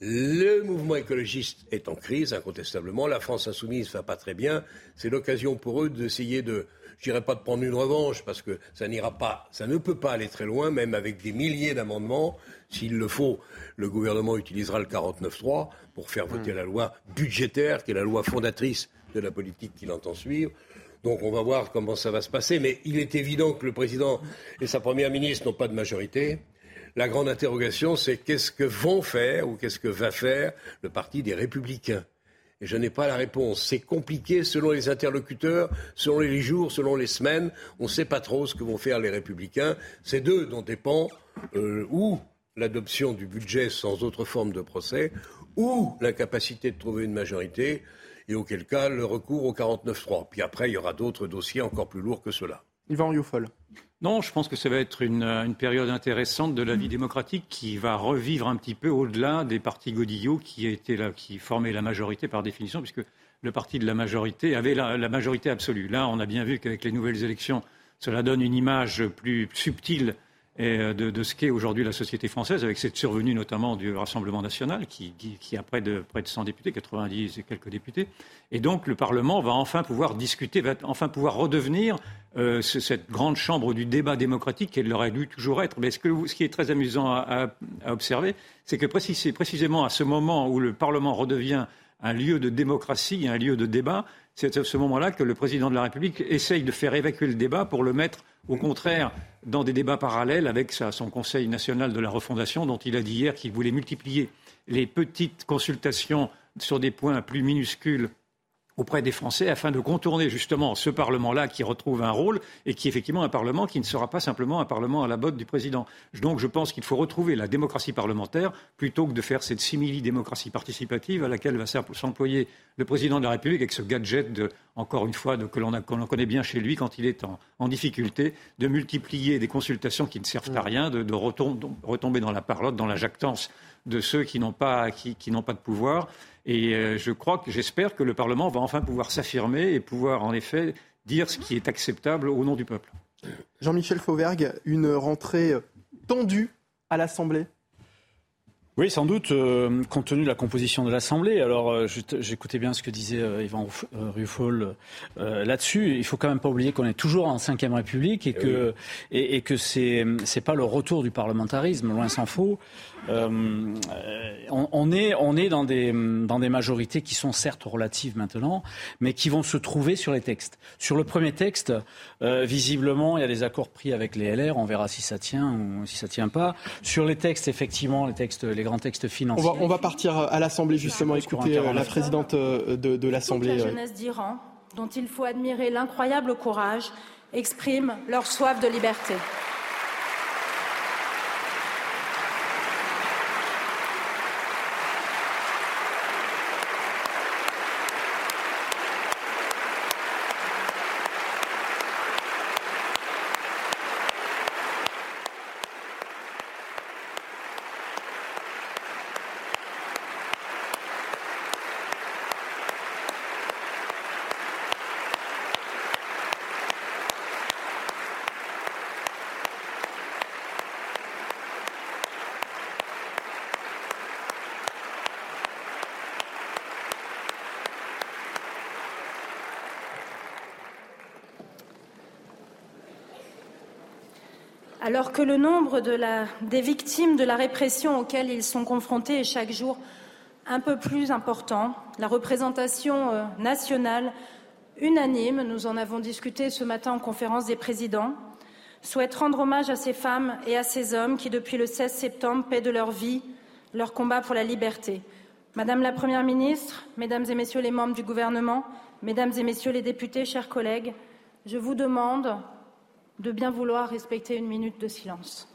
Le mouvement écologiste est en crise, incontestablement. La France insoumise ne va pas très bien. C'est l'occasion pour eux d'essayer de, je dirais pas de prendre une revanche, parce que ça n'ira pas, ça ne peut pas aller très loin, même avec des milliers d'amendements. S'il le faut, le gouvernement utilisera le 49.3 pour faire voter hmm. la loi budgétaire, qui est la loi fondatrice de la politique qu'il entend suivre. Donc on va voir comment ça va se passer. Mais il est évident que le président et sa première ministre n'ont pas de majorité. La grande interrogation, c'est qu'est-ce que vont faire ou qu'est-ce que va faire le parti des Républicains? Et je n'ai pas la réponse. C'est compliqué selon les interlocuteurs, selon les jours, selon les semaines. On ne sait pas trop ce que vont faire les républicains. C'est d'eux dont dépend euh, ou l'adoption du budget sans autre forme de procès, ou l'incapacité de trouver une majorité et auquel cas le recours au 49.3. Puis après, il y aura d'autres dossiers encore plus lourds que cela. Yvan Rioufol. Non, je pense que ça va être une, période intéressante de la vie démocratique qui va revivre un petit peu au-delà des partis godillots qui, étaient là, qui formaient la majorité par définition, puisque le parti de la majorité avait la, majorité absolue. Là, on a bien vu qu'avec les nouvelles élections, cela donne une image plus subtile et de, ce qu'est aujourd'hui la société française, avec cette survenue notamment du Rassemblement national, qui, qui, a près de, près de 100 députés, 90 et quelques députés. Et donc le Parlement va enfin pouvoir discuter, va enfin pouvoir redevenir euh, cette grande chambre du débat démocratique qu'elle aurait dû toujours être. Mais ce, que, ce qui est très amusant à, observer, c'est que c'est précisément à ce moment où le Parlement redevient un lieu de démocratie, un lieu de débat, c'est à ce moment-là que le président de la République essaye de faire évacuer le débat pour le mettre, au contraire, dans des débats parallèles avec son Conseil national de la refondation, dont il a dit hier qu'il voulait multiplier les petites consultations sur des points plus minuscules auprès des Français afin de contourner justement ce Parlement-là qui retrouve un rôle et qui est effectivement un Parlement qui ne sera pas simplement un Parlement à la botte du président. Donc je pense qu'il faut retrouver la démocratie parlementaire plutôt que de faire cette simili-démocratie participative à laquelle va s'employer le président de la République avec ce gadget, de, encore une fois, de, que l'on connaît bien chez lui quand il est en, difficulté, de multiplier des consultations qui ne servent à rien, de, retomber dans la parlotte, dans la jactance de ceux qui n'ont pas, qui, qui pas de pouvoir. Et euh, je crois que j'espère que le Parlement va enfin pouvoir s'affirmer et pouvoir en effet dire ce qui est acceptable au nom du peuple. Jean-Michel Fauvergue, une rentrée tendue à l'Assemblée? Oui, sans doute, euh, compte tenu de la composition de l'Assemblée. Alors, euh, j'écoutais bien ce que disait euh, Yvan Ruffol là-dessus. Il faut quand même pas oublier qu'on est toujours en Ve République et eh que, et, et, que c'est c'est pas le retour du parlementarisme, loin s'en faut. On, on, est, on est dans des, dans des majorités qui sont certes relatives maintenant, mais qui vont se trouver sur les textes. Sur le premier texte, visiblement, il y a des accords pris avec les LR. On verra si ça tient ou si ça tient pas. Sur les textes, effectivement, les textes, les grands textes financiers. On va, partir à l'Assemblée justement, écouter euh, la présidente euh, de, l'Assemblée. la euh. jeunesse d'Iran, dont il faut admirer l'incroyable courage, exprime leur soif de liberté. Alors que le nombre des victimes de la répression auxquelles ils sont confrontés est chaque jour un peu plus important, la représentation euh, nationale unanime, nous en avons discuté ce matin en conférence des présidents, souhaite rendre hommage à ces femmes et à ces hommes qui, depuis le 16 septembre, paient de leur vie leur combat pour la liberté. Madame la Première ministre, Mesdames et Messieurs les membres du gouvernement, Mesdames et Messieurs les députés, chers collègues, je vous demande de bien vouloir respecter une minute de silence.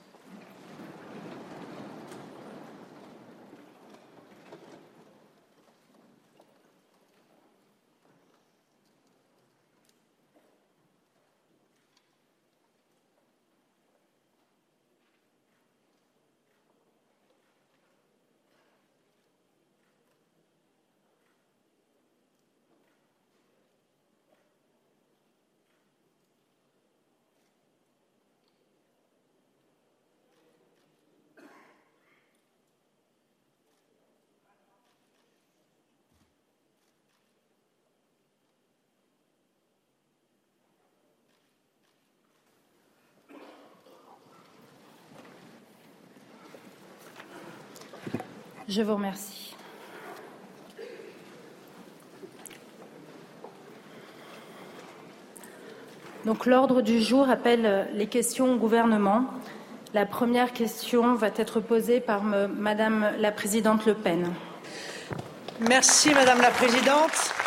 Je vous remercie. Donc l'ordre du jour appelle les questions au gouvernement. La première question va être posée par Madame la Présidente Le Pen. Merci Madame la Présidente.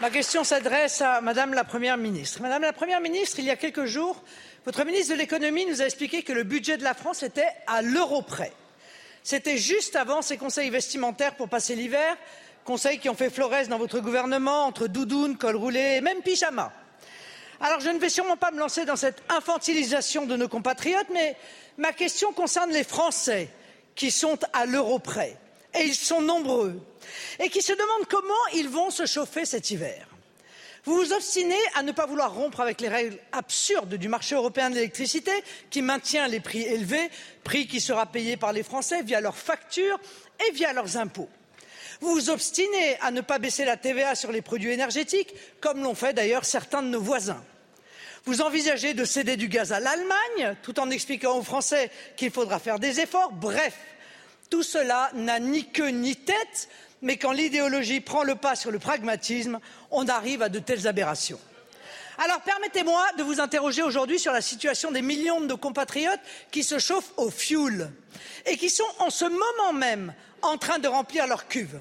Ma question s'adresse à Madame la Première ministre. Madame la Première ministre, il y a quelques jours, votre ministre de l'économie nous a expliqué que le budget de la France était à l'euro près. C'était juste avant ces conseils vestimentaires pour passer l'hiver, conseils qui ont fait florès dans votre gouvernement entre doudoune, col roulé et même pyjama. Alors je ne vais sûrement pas me lancer dans cette infantilisation de nos compatriotes, mais ma question concerne les Français qui sont à l'euro près, et ils sont nombreux, et qui se demandent comment ils vont se chauffer cet hiver. Vous vous obstinez à ne pas vouloir rompre avec les règles absurdes du marché européen de l'électricité qui maintient les prix élevés, prix qui sera payé par les Français via leurs factures et via leurs impôts. Vous vous obstinez à ne pas baisser la TVA sur les produits énergétiques, comme l'ont fait d'ailleurs certains de nos voisins. Vous envisagez de céder du gaz à l'Allemagne, tout en expliquant aux Français qu'il faudra faire des efforts. Bref, tout cela n'a ni queue ni tête, mais quand l'idéologie prend le pas sur le pragmatisme, on arrive à de telles aberrations. Alors permettez-moi de vous interroger aujourd'hui sur la situation des millions de nos compatriotes qui se chauffent au fioul et qui sont en ce moment même en train de remplir leur cuve.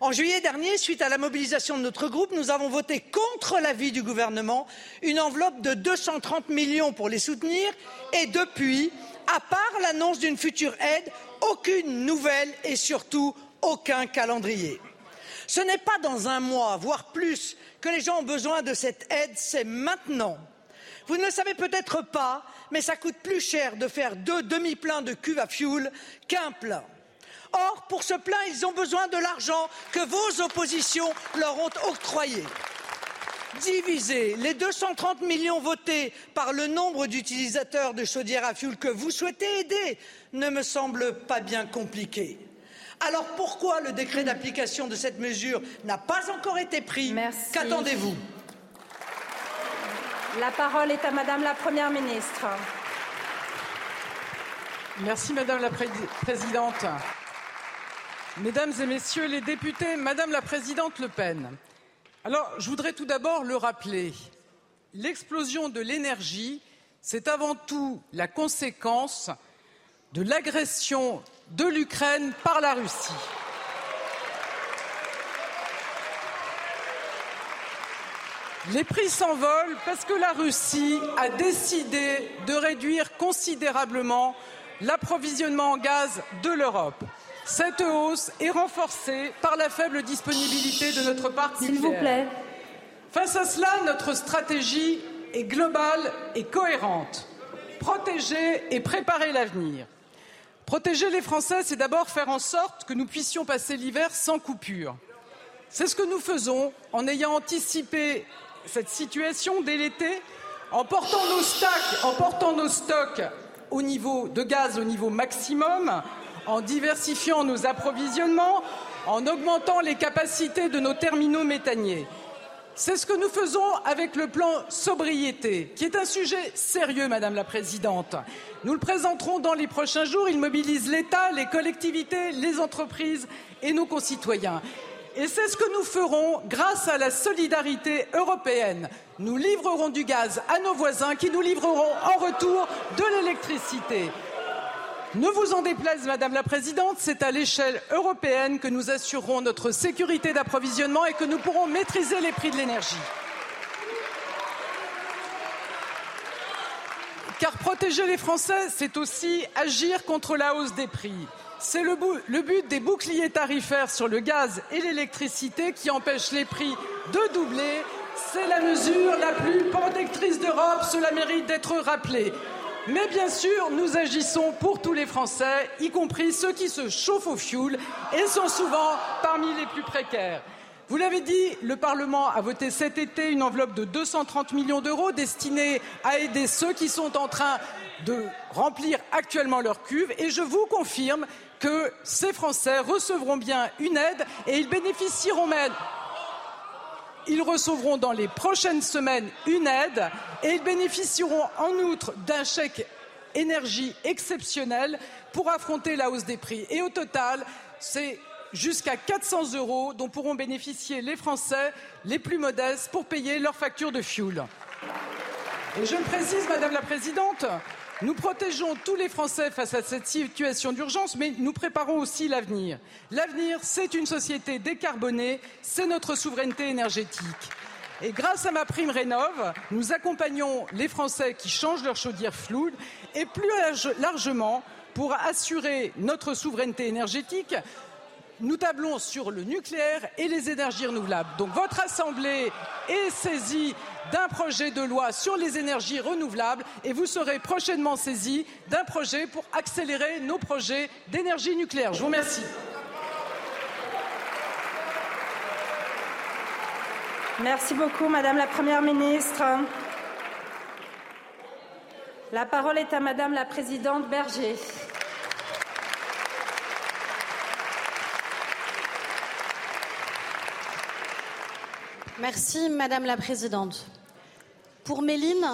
En juillet dernier, suite à la mobilisation de notre groupe, nous avons voté contre l'avis du gouvernement une enveloppe de 230 millions pour les soutenir et depuis, à part l'annonce d'une future aide, aucune nouvelle et surtout aucun calendrier. Ce n'est pas dans un mois, voire plus, que les gens ont besoin de cette aide, c'est maintenant. Vous ne le savez peut-être pas, mais ça coûte plus cher de faire deux demi-pleins de cuve à fioul qu'un plein. Or, pour ce plein, ils ont besoin de l'argent que vos oppositions leur ont octroyé. Diviser les 230 millions votés par le nombre d'utilisateurs de chaudières à fioul que vous souhaitez aider ne me semble pas bien compliqué. Alors pourquoi le décret d'application de cette mesure n'a pas encore été pris? Qu'attendez-vous? La parole est à Madame la Première ministre. Merci Madame la Présidente. Mesdames et Messieurs les députés, Madame la Présidente Le Pen, alors je voudrais tout d'abord le rappeler, l'explosion de l'énergie, c'est avant tout la conséquence de l'agression de l'Ukraine par la Russie. Les prix s'envolent parce que la Russie a décidé de réduire considérablement l'approvisionnement en gaz de l'Europe. Cette hausse est renforcée par la faible disponibilité de notre parc S'il vous plaît. Face à cela, notre stratégie est globale et cohérente. Protéger et préparer l'avenir. Protéger les Français, c'est d'abord faire en sorte que nous puissions passer l'hiver sans coupure. C'est ce que nous faisons en ayant anticipé cette situation dès l'été, en portant nos stocks, en portant nos stocks au niveau de gaz au niveau maximum, en diversifiant nos approvisionnements, en augmentant les capacités de nos terminaux méthaniers. C'est ce que nous faisons avec le plan sobriété, qui est un sujet sérieux, Madame la Présidente. Nous le présenterons dans les prochains jours. Il mobilise l'État, les collectivités, les entreprises et nos concitoyens. Et c'est ce que nous ferons grâce à la solidarité européenne. Nous livrerons du gaz à nos voisins qui nous livreront en retour de l'électricité. Ne vous en déplaise, Madame la Présidente, c'est à l'échelle européenne que nous assurerons notre sécurité d'approvisionnement et que nous pourrons maîtriser les prix de l'énergie. Car protéger les Français, c'est aussi agir contre la hausse des prix. C'est le, but des boucliers tarifaires sur le gaz et l'électricité qui empêchent les prix de doubler. C'est la mesure la plus protectrice d'Europe, cela mérite d'être rappelé. Mais bien sûr, nous agissons pour tous les Français, y compris ceux qui se chauffent au fioul et sont souvent parmi les plus précaires. Vous l'avez dit, le Parlement a voté cet été une enveloppe de 230 millions d'euros destinée à aider ceux qui sont en train de remplir actuellement leur cuve et je vous confirme que ces Français recevront bien une aide et ils bénéficieront même ils recevront dans les prochaines semaines une aide et ils bénéficieront en outre d'un chèque énergie exceptionnel pour affronter la hausse des prix. Et au total, c'est jusqu'à 400 euros dont pourront bénéficier les Français les plus modestes pour payer leurs factures de fioul. Et je précise, Madame la Présidente, nous protégeons tous les Français face à cette situation d'urgence, mais nous préparons aussi l'avenir. L'avenir, c'est une société décarbonée, c'est notre souveraineté énergétique. Et grâce à ma prime Rénov, nous accompagnons les Français qui changent leur chaudière floue et plus largement, pour assurer notre souveraineté énergétique, nous tablons sur le nucléaire et les énergies renouvelables. Donc votre Assemblée est saisie d'un projet de loi sur les énergies renouvelables et vous serez prochainement saisi d'un projet pour accélérer nos projets d'énergie nucléaire. Je vous remercie. Merci beaucoup, Madame la Première ministre. La parole est à Madame la Présidente Berger. Merci, Madame la Présidente. Pour Méline,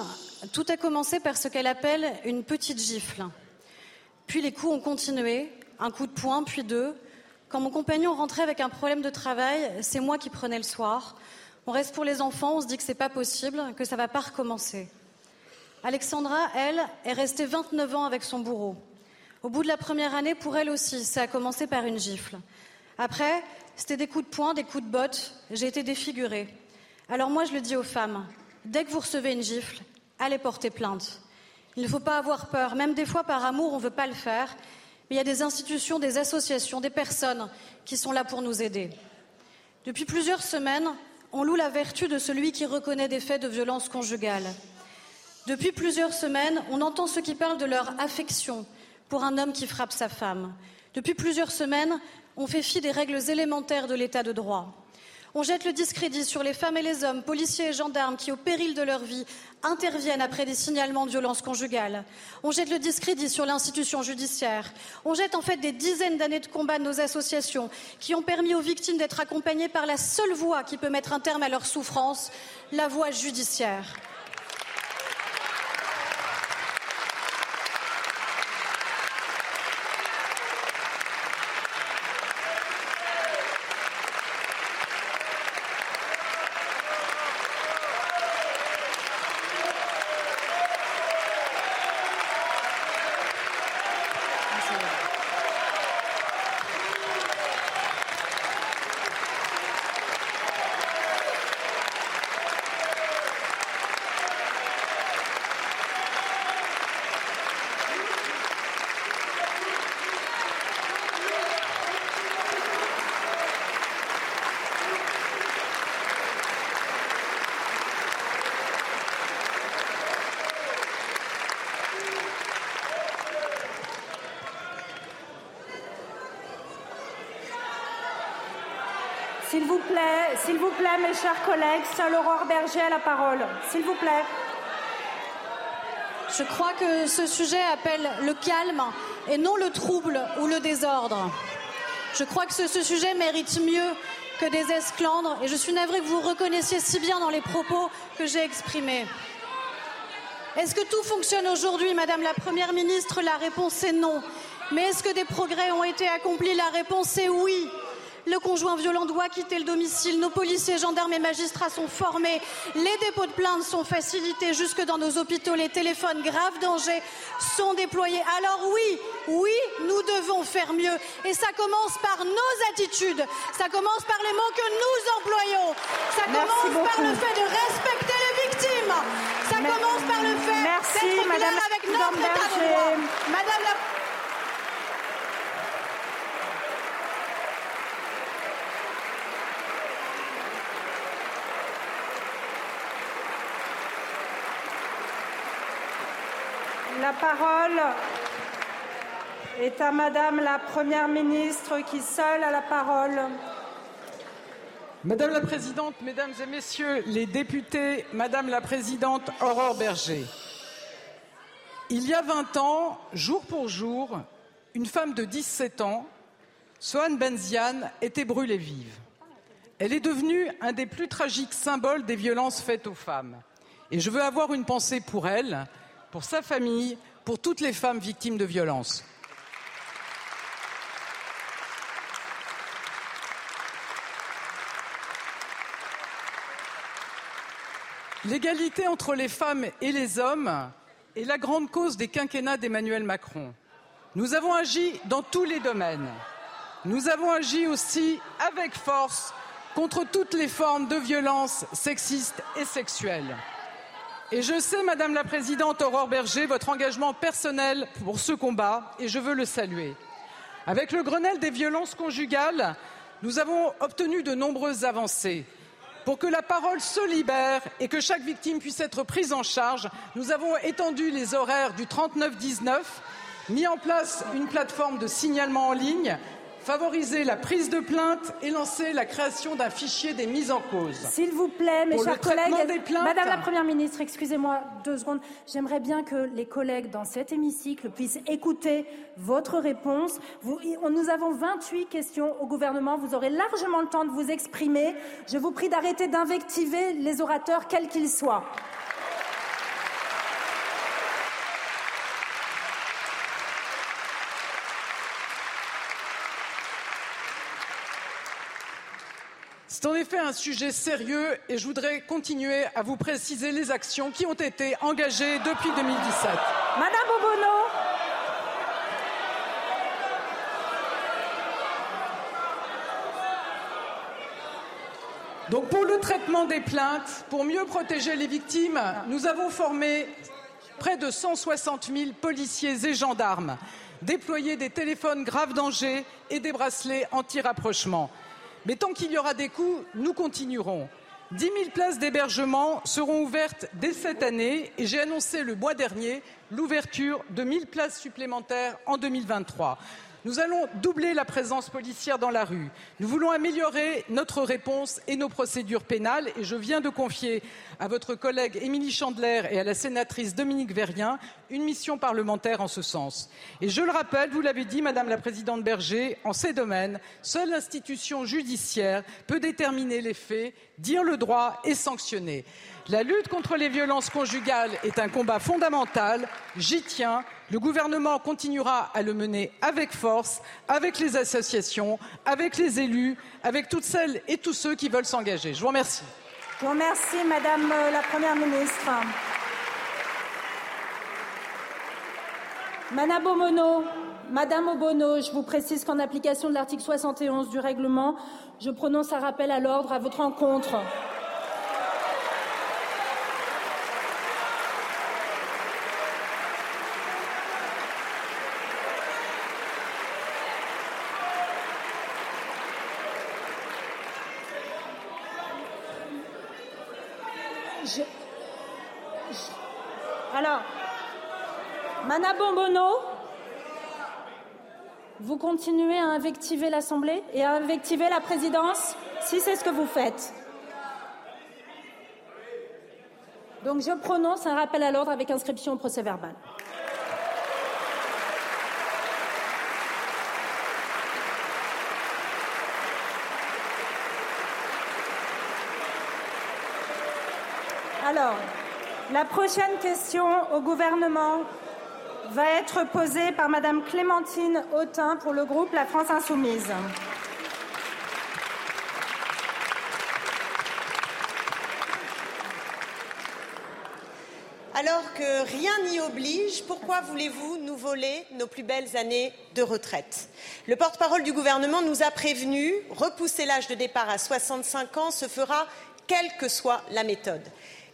tout a commencé par ce qu'elle appelle une petite gifle. Puis les coups ont continué, un coup de poing, puis deux. Quand mon compagnon rentrait avec un problème de travail, c'est moi qui prenais le soir. On reste pour les enfants, on se dit que c'est pas possible, que ça va pas recommencer. Alexandra, elle, est restée 29 ans avec son bourreau. Au bout de la première année, pour elle aussi, ça a commencé par une gifle. Après, c'était des coups de poing, des coups de botte. J'ai été défigurée. Alors moi, je le dis aux femmes, dès que vous recevez une gifle, allez porter plainte. Il ne faut pas avoir peur. Même des fois, par amour, on ne veut pas le faire. Mais il y a des institutions, des associations, des personnes qui sont là pour nous aider. Depuis plusieurs semaines, on loue la vertu de celui qui reconnaît des faits de violence conjugale. Depuis plusieurs semaines, on entend ceux qui parlent de leur affection pour un homme qui frappe sa femme. Depuis plusieurs semaines, on fait fi des règles élémentaires de l'état de droit. On jette le discrédit sur les femmes et les hommes, policiers et gendarmes, qui, au péril de leur vie, interviennent après des signalements de violences conjugales. On jette le discrédit sur l'institution judiciaire. On jette en fait des dizaines d'années de combat de nos associations qui ont permis aux victimes d'être accompagnées par la seule voie qui peut mettre un terme à leur souffrance, la voie judiciaire. S'il vous plaît, s'il vous plaît, mes chers collègues, Aurore Berger a la parole. S'il vous plaît. Je crois que ce sujet appelle le calme et non le trouble ou le désordre. Je crois que ce, ce sujet mérite mieux que des esclandres et je suis navrée que vous reconnaissiez si bien dans les propos que j'ai exprimés. Est-ce que tout fonctionne aujourd'hui, Madame la Première ministre? La réponse est non. Mais est-ce que des progrès ont été accomplis? La réponse est oui. Le conjoint violent doit quitter le domicile. Nos policiers, gendarmes et magistrats sont formés. Les dépôts de plaintes sont facilités jusque dans nos hôpitaux. Les téléphones grave danger sont déployés. Alors oui, oui, nous devons faire mieux. Et ça commence par nos attitudes. Ça commence par les mots que nous employons. Ça commence par le fait de respecter les victimes. Ça commence par le fait d'être clair avec notre état de droit. Madame la La est à Madame la Première ministre qui seule a la parole. Madame la Présidente, Mesdames et Messieurs les députés, Madame la Présidente Aurore Berger, il y a 20 ans, jour pour jour, une femme de 17 ans, Sohan Benziane, était brûlée vive. Elle est devenue un des plus tragiques symboles des violences faites aux femmes. Et je veux avoir une pensée pour elle, pour sa famille, pour toutes les femmes victimes de violences. L'égalité entre les femmes et les hommes est la grande cause des quinquennats d'Emmanuel Macron. Nous avons agi dans tous les domaines. Nous avons agi aussi avec force contre toutes les formes de violence sexistes et sexuelles. Et je sais, Madame la Présidente Aurore Berger, votre engagement personnel pour ce combat, et je veux le saluer. Avec le Grenelle des violences conjugales, nous avons obtenu de nombreuses avancées. Pour que la parole se libère et que chaque victime puisse être prise en charge, nous avons étendu les horaires du 39-19, mis en place une plateforme de signalement en ligne, favoriser la prise de plainte et lancer la création d'un fichier des mises en cause. S'il vous plaît, mes Pour chers collègues, des plaintes. Madame la Première ministre, excusez-moi deux secondes. J'aimerais bien que les collègues dans cet hémicycle puissent écouter votre réponse. Vous- nous avons 28 questions au gouvernement. Vous aurez largement le temps de vous exprimer. Je vous prie d'arrêter d'invectiver les orateurs, quels qu'ils soient. C'est en effet un sujet sérieux et je voudrais continuer à vous préciser les actions qui ont été engagées depuis 2017. Madame Obono, Donc pour le traitement des plaintes, pour mieux protéger les victimes, nous avons formé près de 160 000 policiers et gendarmes, déployé des téléphones grave danger et des bracelets anti-rapprochement. Mais tant qu'il y aura des coûts, nous continuerons. 10 000 places d'hébergement seront ouvertes dès cette année et j'ai annoncé le mois dernier l'ouverture de 1 000 places supplémentaires en 2023. Nous allons doubler la présence policière dans la rue. Nous voulons améliorer notre réponse et nos procédures pénales et je viens de confier à votre collègue Émilie Chandler et à la sénatrice Dominique Verrien une mission parlementaire en ce sens. Et je le rappelle, vous l'avez dit, Madame la Présidente Berger, en ces domaines, seule l'institution judiciaire peut déterminer les faits, dire le droit et sanctionner. La lutte contre les violences conjugales est un combat fondamental. J'y tiens. Le gouvernement continuera à le mener avec force, avec les associations, avec les élus, avec toutes celles et tous ceux qui veulent s'engager. Je vous remercie. je vous remercie, Madame euh, la Première ministre. Madame Obono, Madame Obono, je vous précise qu'en application de l'article 71 du règlement, je prononce un rappel à l'ordre à votre encontre. Je- je- Alors, Madame Bono, vous continuez à invectiver l'Assemblée et à invectiver la présidence si c'est ce que vous faites. Donc je prononce un rappel à l'ordre avec inscription au procès verbal. Alors, la prochaine question au gouvernement va être posée par Madame Clémentine Autain pour le groupe La France Insoumise. Alors que rien n'y oblige, pourquoi voulez-vous nous voler nos plus belles années de retraite? Le porte-parole du gouvernement nous a prévenus, repousser l'âge de départ à 65 ans se fera quelle que soit la méthode.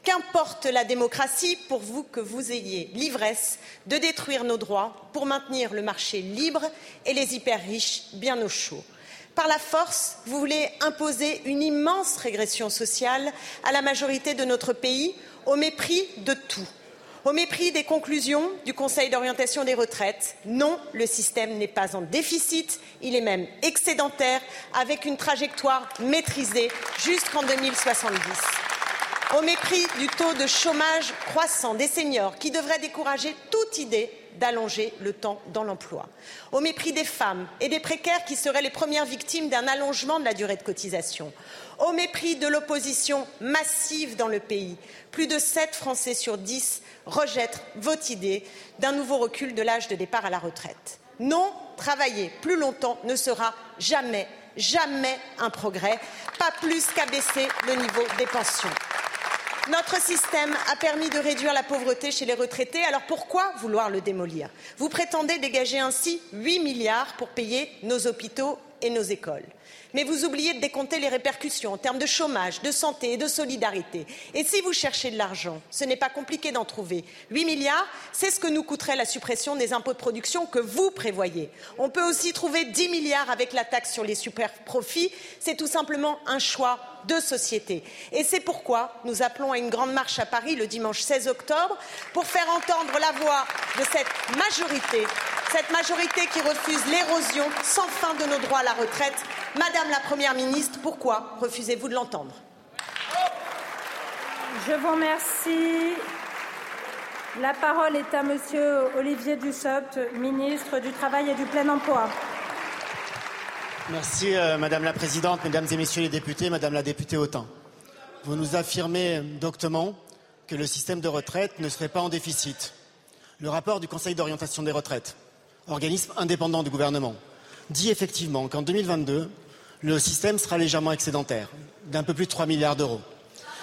Qu'importe la démocratie pour vous que vous ayez l'ivresse de détruire nos droits pour maintenir le marché libre et les hyper riches bien au chaud. Par la force, vous voulez imposer une immense régression sociale à la majorité de notre pays au mépris de tout. Au mépris des conclusions du Conseil d'orientation des retraites, non, le système n'est pas en déficit, il est même excédentaire, avec une trajectoire maîtrisée jusqu'en 2070 au mépris du taux de chômage croissant des seniors qui devrait décourager toute idée d'allonger le temps dans l'emploi, au mépris des femmes et des précaires qui seraient les premières victimes d'un allongement de la durée de cotisation, au mépris de l'opposition massive dans le pays. Plus de 7 Français sur 10 rejettent votre idée d'un nouveau recul de l'âge de départ à la retraite. Non, travailler plus longtemps ne sera jamais, jamais un progrès, pas plus qu'abaisser le niveau des pensions. Notre système a permis de réduire la pauvreté chez les retraités, alors pourquoi vouloir le démolir? Vous prétendez dégager ainsi 8 milliards pour payer nos hôpitaux et nos écoles. Mais vous oubliez de décompter les répercussions en termes de chômage, de santé et de solidarité. Et si vous cherchez de l'argent, ce n'est pas compliqué d'en trouver. 8 milliards, c'est ce que nous coûterait la suppression des impôts de production que vous prévoyez. On peut aussi trouver 10 milliards avec la taxe sur les super profits. C'est tout simplement un choix de société. Et c'est pourquoi nous appelons à une grande marche à Paris le dimanche 16 octobre pour faire entendre la voix de cette majorité Cette majorité qui refuse l'érosion sans fin de nos droits à la retraite. Madame la Première ministre, pourquoi refusez-vous de l'entendre? Je vous remercie. La parole est à Monsieur Olivier Dussopt, ministre du Travail et du Plein Emploi. Merci euh, Madame la Présidente, Mesdames et Messieurs les députés, Madame la députée Autain. Vous nous affirmez doctement que le système de retraite ne serait pas en déficit. Le rapport du Conseil d'orientation des retraites, organisme indépendant du gouvernement, dit effectivement qu'en 2022, le système sera légèrement excédentaire, d'un peu plus de 3 milliards d'euros.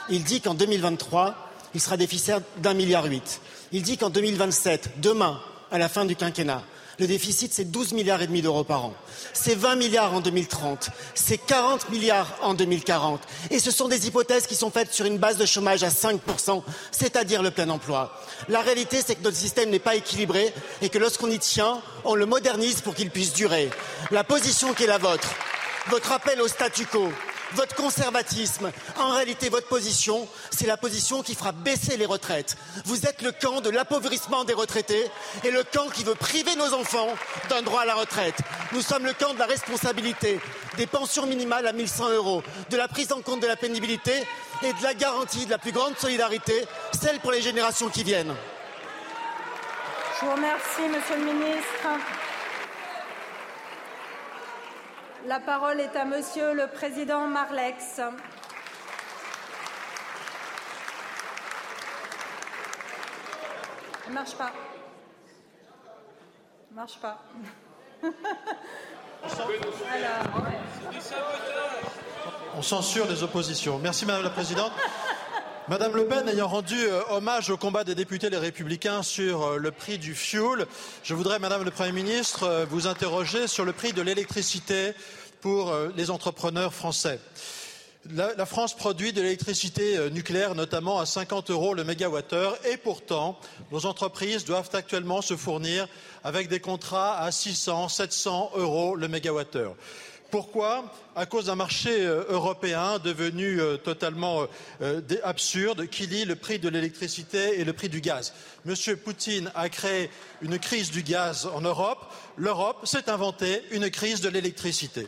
Il dit qu'en 2023, il sera déficitaire d'un milliard huit. Il dit qu'en 2027, demain, à la fin du quinquennat, le déficit, c'est 12 milliards et demi d'euros par an. C'est 20 milliards en 2030. C'est 40 milliards en 2040. Et ce sont des hypothèses qui sont faites sur une base de chômage à 5%, c'est-à-dire le plein emploi. La réalité, c'est que notre système n'est pas équilibré et que lorsqu'on y tient, on le modernise pour qu'il puisse durer. La position qui est la vôtre, votre appel au statu quo, votre conservatisme, en réalité votre position, c'est la position qui fera baisser les retraites. Vous êtes le camp de l'appauvrissement des retraités et le camp qui veut priver nos enfants d'un droit à la retraite. Nous sommes le camp de la responsabilité, des pensions minimales à 1100 euros, de la prise en compte de la pénibilité et de la garantie de la plus grande solidarité, celle pour les générations qui viennent. Je vous remercie, Monsieur le Ministre. La parole est à Monsieur le Président Marlex. Ça ne marche pas. Ça marche pas. *laughs* On censure les oppositions. Merci Madame la Présidente. Madame Le Pen ayant rendu euh, hommage au combat des députés les républicains sur euh, le prix du fuel, je voudrais, Madame le Premier ministre, euh, vous interroger sur le prix de l'électricité pour les entrepreneurs français. La, France produit de l'électricité nucléaire, notamment à 50 euros le mégawattheure, et pourtant, nos entreprises doivent actuellement se fournir avec des contrats à 600, 700 euros le mégawattheure. Pourquoi? À cause d'un marché euh, européen devenu euh, totalement euh, absurde qui lie le prix de l'électricité et le prix du gaz. Monsieur Poutine a créé une crise du gaz en Europe. L'Europe s'est inventée une crise de l'électricité.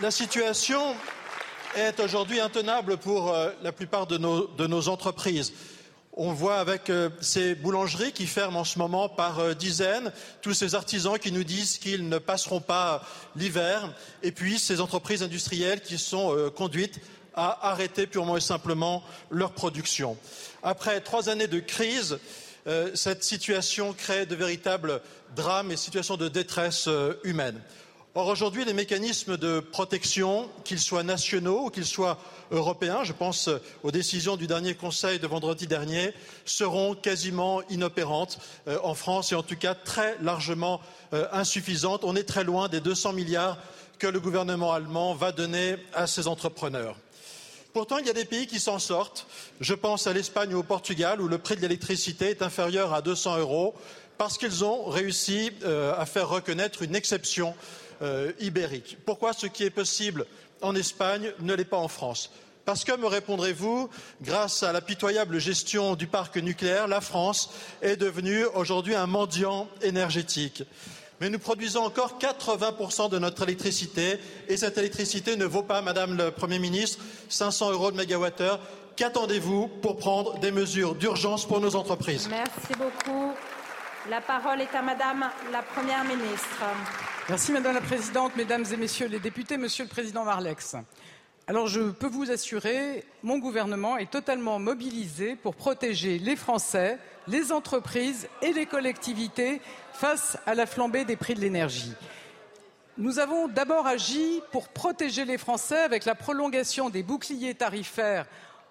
La situation est aujourd'hui intenable pour la plupart de nos entreprises. On voit avec euh, ces boulangeries qui ferment en ce moment par euh, dizaines, tous ces artisans qui nous disent qu'ils ne passeront pas l'hiver, et puis ces entreprises industrielles qui sont euh, conduites à arrêter purement et simplement leur production. Après trois années de crise, cette situation crée de véritables drames et situations de détresse humaine. Or, aujourd'hui, les mécanismes de protection, qu'ils soient nationaux ou qu'ils soient européens, je pense aux décisions du dernier Conseil de vendredi dernier, seront quasiment inopérantes euh, en France et en tout cas très largement euh, insuffisantes. On est très loin des 200 milliards que le gouvernement allemand va donner à ses entrepreneurs. Pourtant, il y a des pays qui s'en sortent. Je pense à l'Espagne ou au Portugal où le prix de l'électricité est inférieur à 200 euros parce qu'ils ont réussi euh, à faire reconnaître une exception euh, ibérique. Pourquoi ce qui est possible en Espagne ne l'est pas en France parce que, me répondrez-vous, grâce à la pitoyable gestion du parc nucléaire, la France est devenue aujourd'hui un mendiant énergétique. Mais nous produisons encore 80% de notre électricité et cette électricité ne vaut pas, Madame le Premier ministre, 500 euros de mégawattheure. Qu'attendez-vous pour prendre des mesures d'urgence pour nos entreprises? Merci beaucoup. La parole est à Madame la Première ministre. Merci Madame la Présidente, Mesdames et Messieurs les députés, Monsieur le Président Marlex. Alors je peux vous assurer, mon gouvernement est totalement mobilisé pour protéger les Français, les entreprises et les collectivités face à la flambée des prix de l'énergie. Nous avons d'abord agi pour protéger les Français avec la prolongation des boucliers tarifaires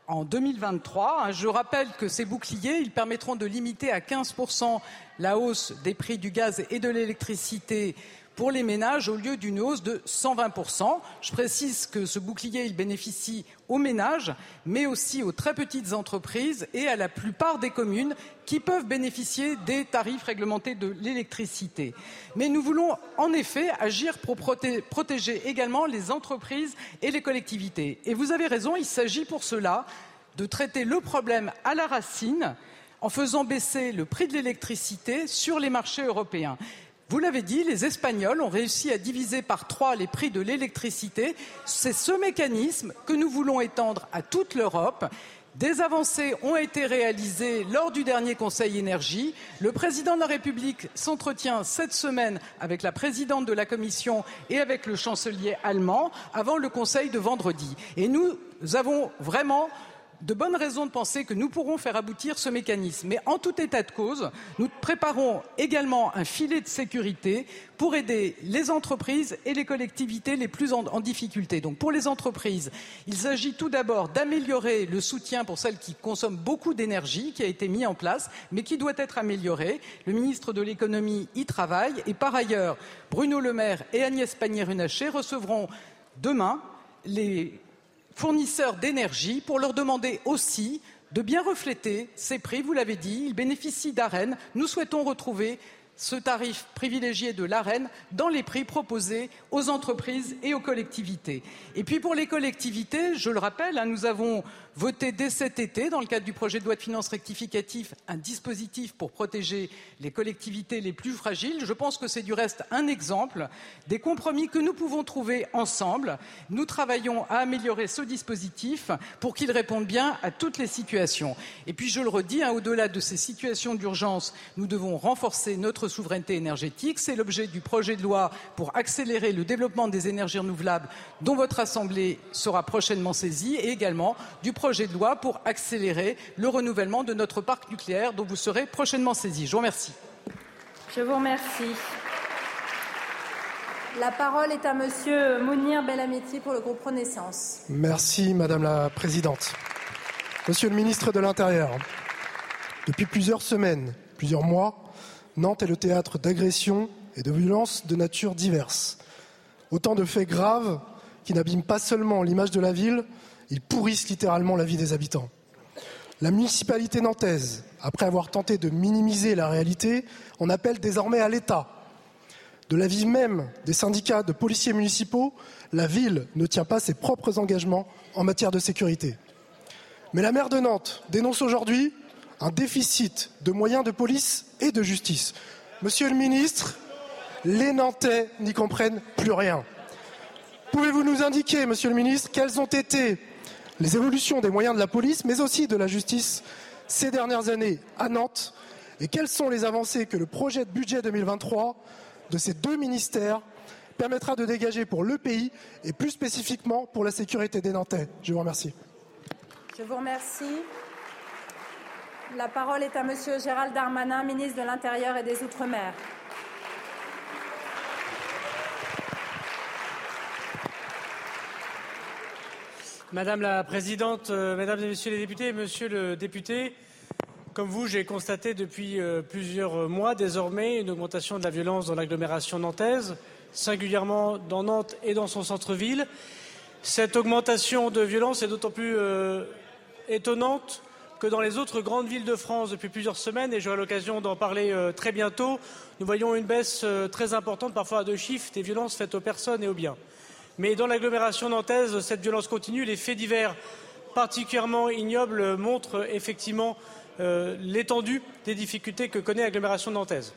en 2023. Je rappelle que ces boucliers, permettront de limiter à 15% la hausse des prix du gaz et de l'électricité pour les ménages au lieu d'une hausse de 120%. Je précise que ce bouclier, bénéficie aux ménages, mais aussi aux très petites entreprises et à la plupart des communes qui peuvent bénéficier des tarifs réglementés de l'électricité. Mais nous voulons en effet agir pour protéger également les entreprises et les collectivités. Et vous avez raison, il s'agit pour cela de traiter le problème à la racine en faisant baisser le prix de l'électricité sur les marchés européens. Vous l'avez dit, les Espagnols ont réussi à diviser par trois les prix de l'électricité. C'est ce mécanisme que nous voulons étendre à toute l'Europe. Des avancées ont été réalisées lors du dernier Conseil énergie. Le président de la République s'entretient cette semaine avec la présidente de la Commission et avec le chancelier allemand avant le Conseil de vendredi. Et nous avons vraiment de bonnes raisons de penser que nous pourrons faire aboutir ce mécanisme. Mais en tout état de cause, nous préparons également un filet de sécurité pour aider les entreprises et les collectivités les plus en, difficulté. Donc pour les entreprises, il s'agit tout d'abord d'améliorer le soutien pour celles qui consomment beaucoup d'énergie, qui a été mis en place, mais qui doit être amélioré. Le ministre de l'économie y travaille et par ailleurs, Bruno Le Maire et Agnès Pannier-Runacher recevront demain les fournisseurs d'énergie pour leur demander aussi de bien refléter ces prix. Vous l'avez dit, ils bénéficient d'AREN. Nous souhaitons retrouver ce tarif privilégié de l'AREN dans les prix proposés aux entreprises et aux collectivités. Et puis pour les collectivités, je le rappelle, hein, nous avons voté dès cet été, dans le cadre du projet de loi de finances rectificatif, un dispositif pour protéger les collectivités les plus fragiles. Je pense que c'est du reste un exemple des compromis que nous pouvons trouver ensemble. Nous travaillons à améliorer ce dispositif pour qu'il réponde bien à toutes les situations. Et puis je le redis, hein, au-delà de ces situations d'urgence, nous devons renforcer notre souveraineté énergétique. C'est l'objet du projet de loi pour accélérer le développement des énergies renouvelables dont votre Assemblée sera prochainement saisie et également du projet de loi pour accélérer le renouvellement de notre parc nucléaire dont vous serez prochainement saisie. Je vous remercie. Je vous remercie. La parole est à Monsieur Mounir Bellamiti pour le groupe Renaissance. Merci Madame la Présidente. Monsieur le ministre de l'Intérieur, depuis plusieurs semaines, plusieurs mois, Nantes est le théâtre d'agressions et de violences de nature diverses. Autant de faits graves qui n'abîment pas seulement l'image de la ville, ils pourrissent littéralement la vie des habitants. La municipalité nantaise, après avoir tenté de minimiser la réalité, en appelle désormais à l'État. De l'avis même des syndicats de policiers municipaux, la ville ne tient pas ses propres engagements en matière de sécurité. Mais la maire de Nantes dénonce aujourd'hui un déficit de moyens de police et de justice. Monsieur le ministre, les Nantais n'y comprennent plus rien. Pouvez-vous nous indiquer, monsieur le ministre, quelles ont été les évolutions des moyens de la police, mais aussi de la justice ces dernières années à Nantes et quelles sont les avancées que le projet de budget 2023 de ces deux ministères permettra de dégager pour le pays et plus spécifiquement pour la sécurité des Nantais? Je vous remercie. Je vous remercie. La parole est à Monsieur Gérald Darmanin, ministre de l'Intérieur et des Outre-mer. Madame la Présidente, euh, Mesdames et Messieurs les députés, Monsieur le député, comme vous, j'ai constaté depuis euh, plusieurs mois désormais une augmentation de la violence dans l'agglomération nantaise, singulièrement dans Nantes et dans son centre-ville. Cette augmentation de violence est d'autant plus euh, étonnante que dans les autres grandes villes de France depuis plusieurs semaines, et j'aurai l'occasion d'en parler très bientôt, nous voyons une baisse très importante, parfois à deux chiffres, des violences faites aux personnes et aux biens. Mais dans l'agglomération nantaise, cette violence continue. Les faits divers particulièrement ignobles montrent effectivement euh, l'étendue des difficultés que connaît l'agglomération nantaise.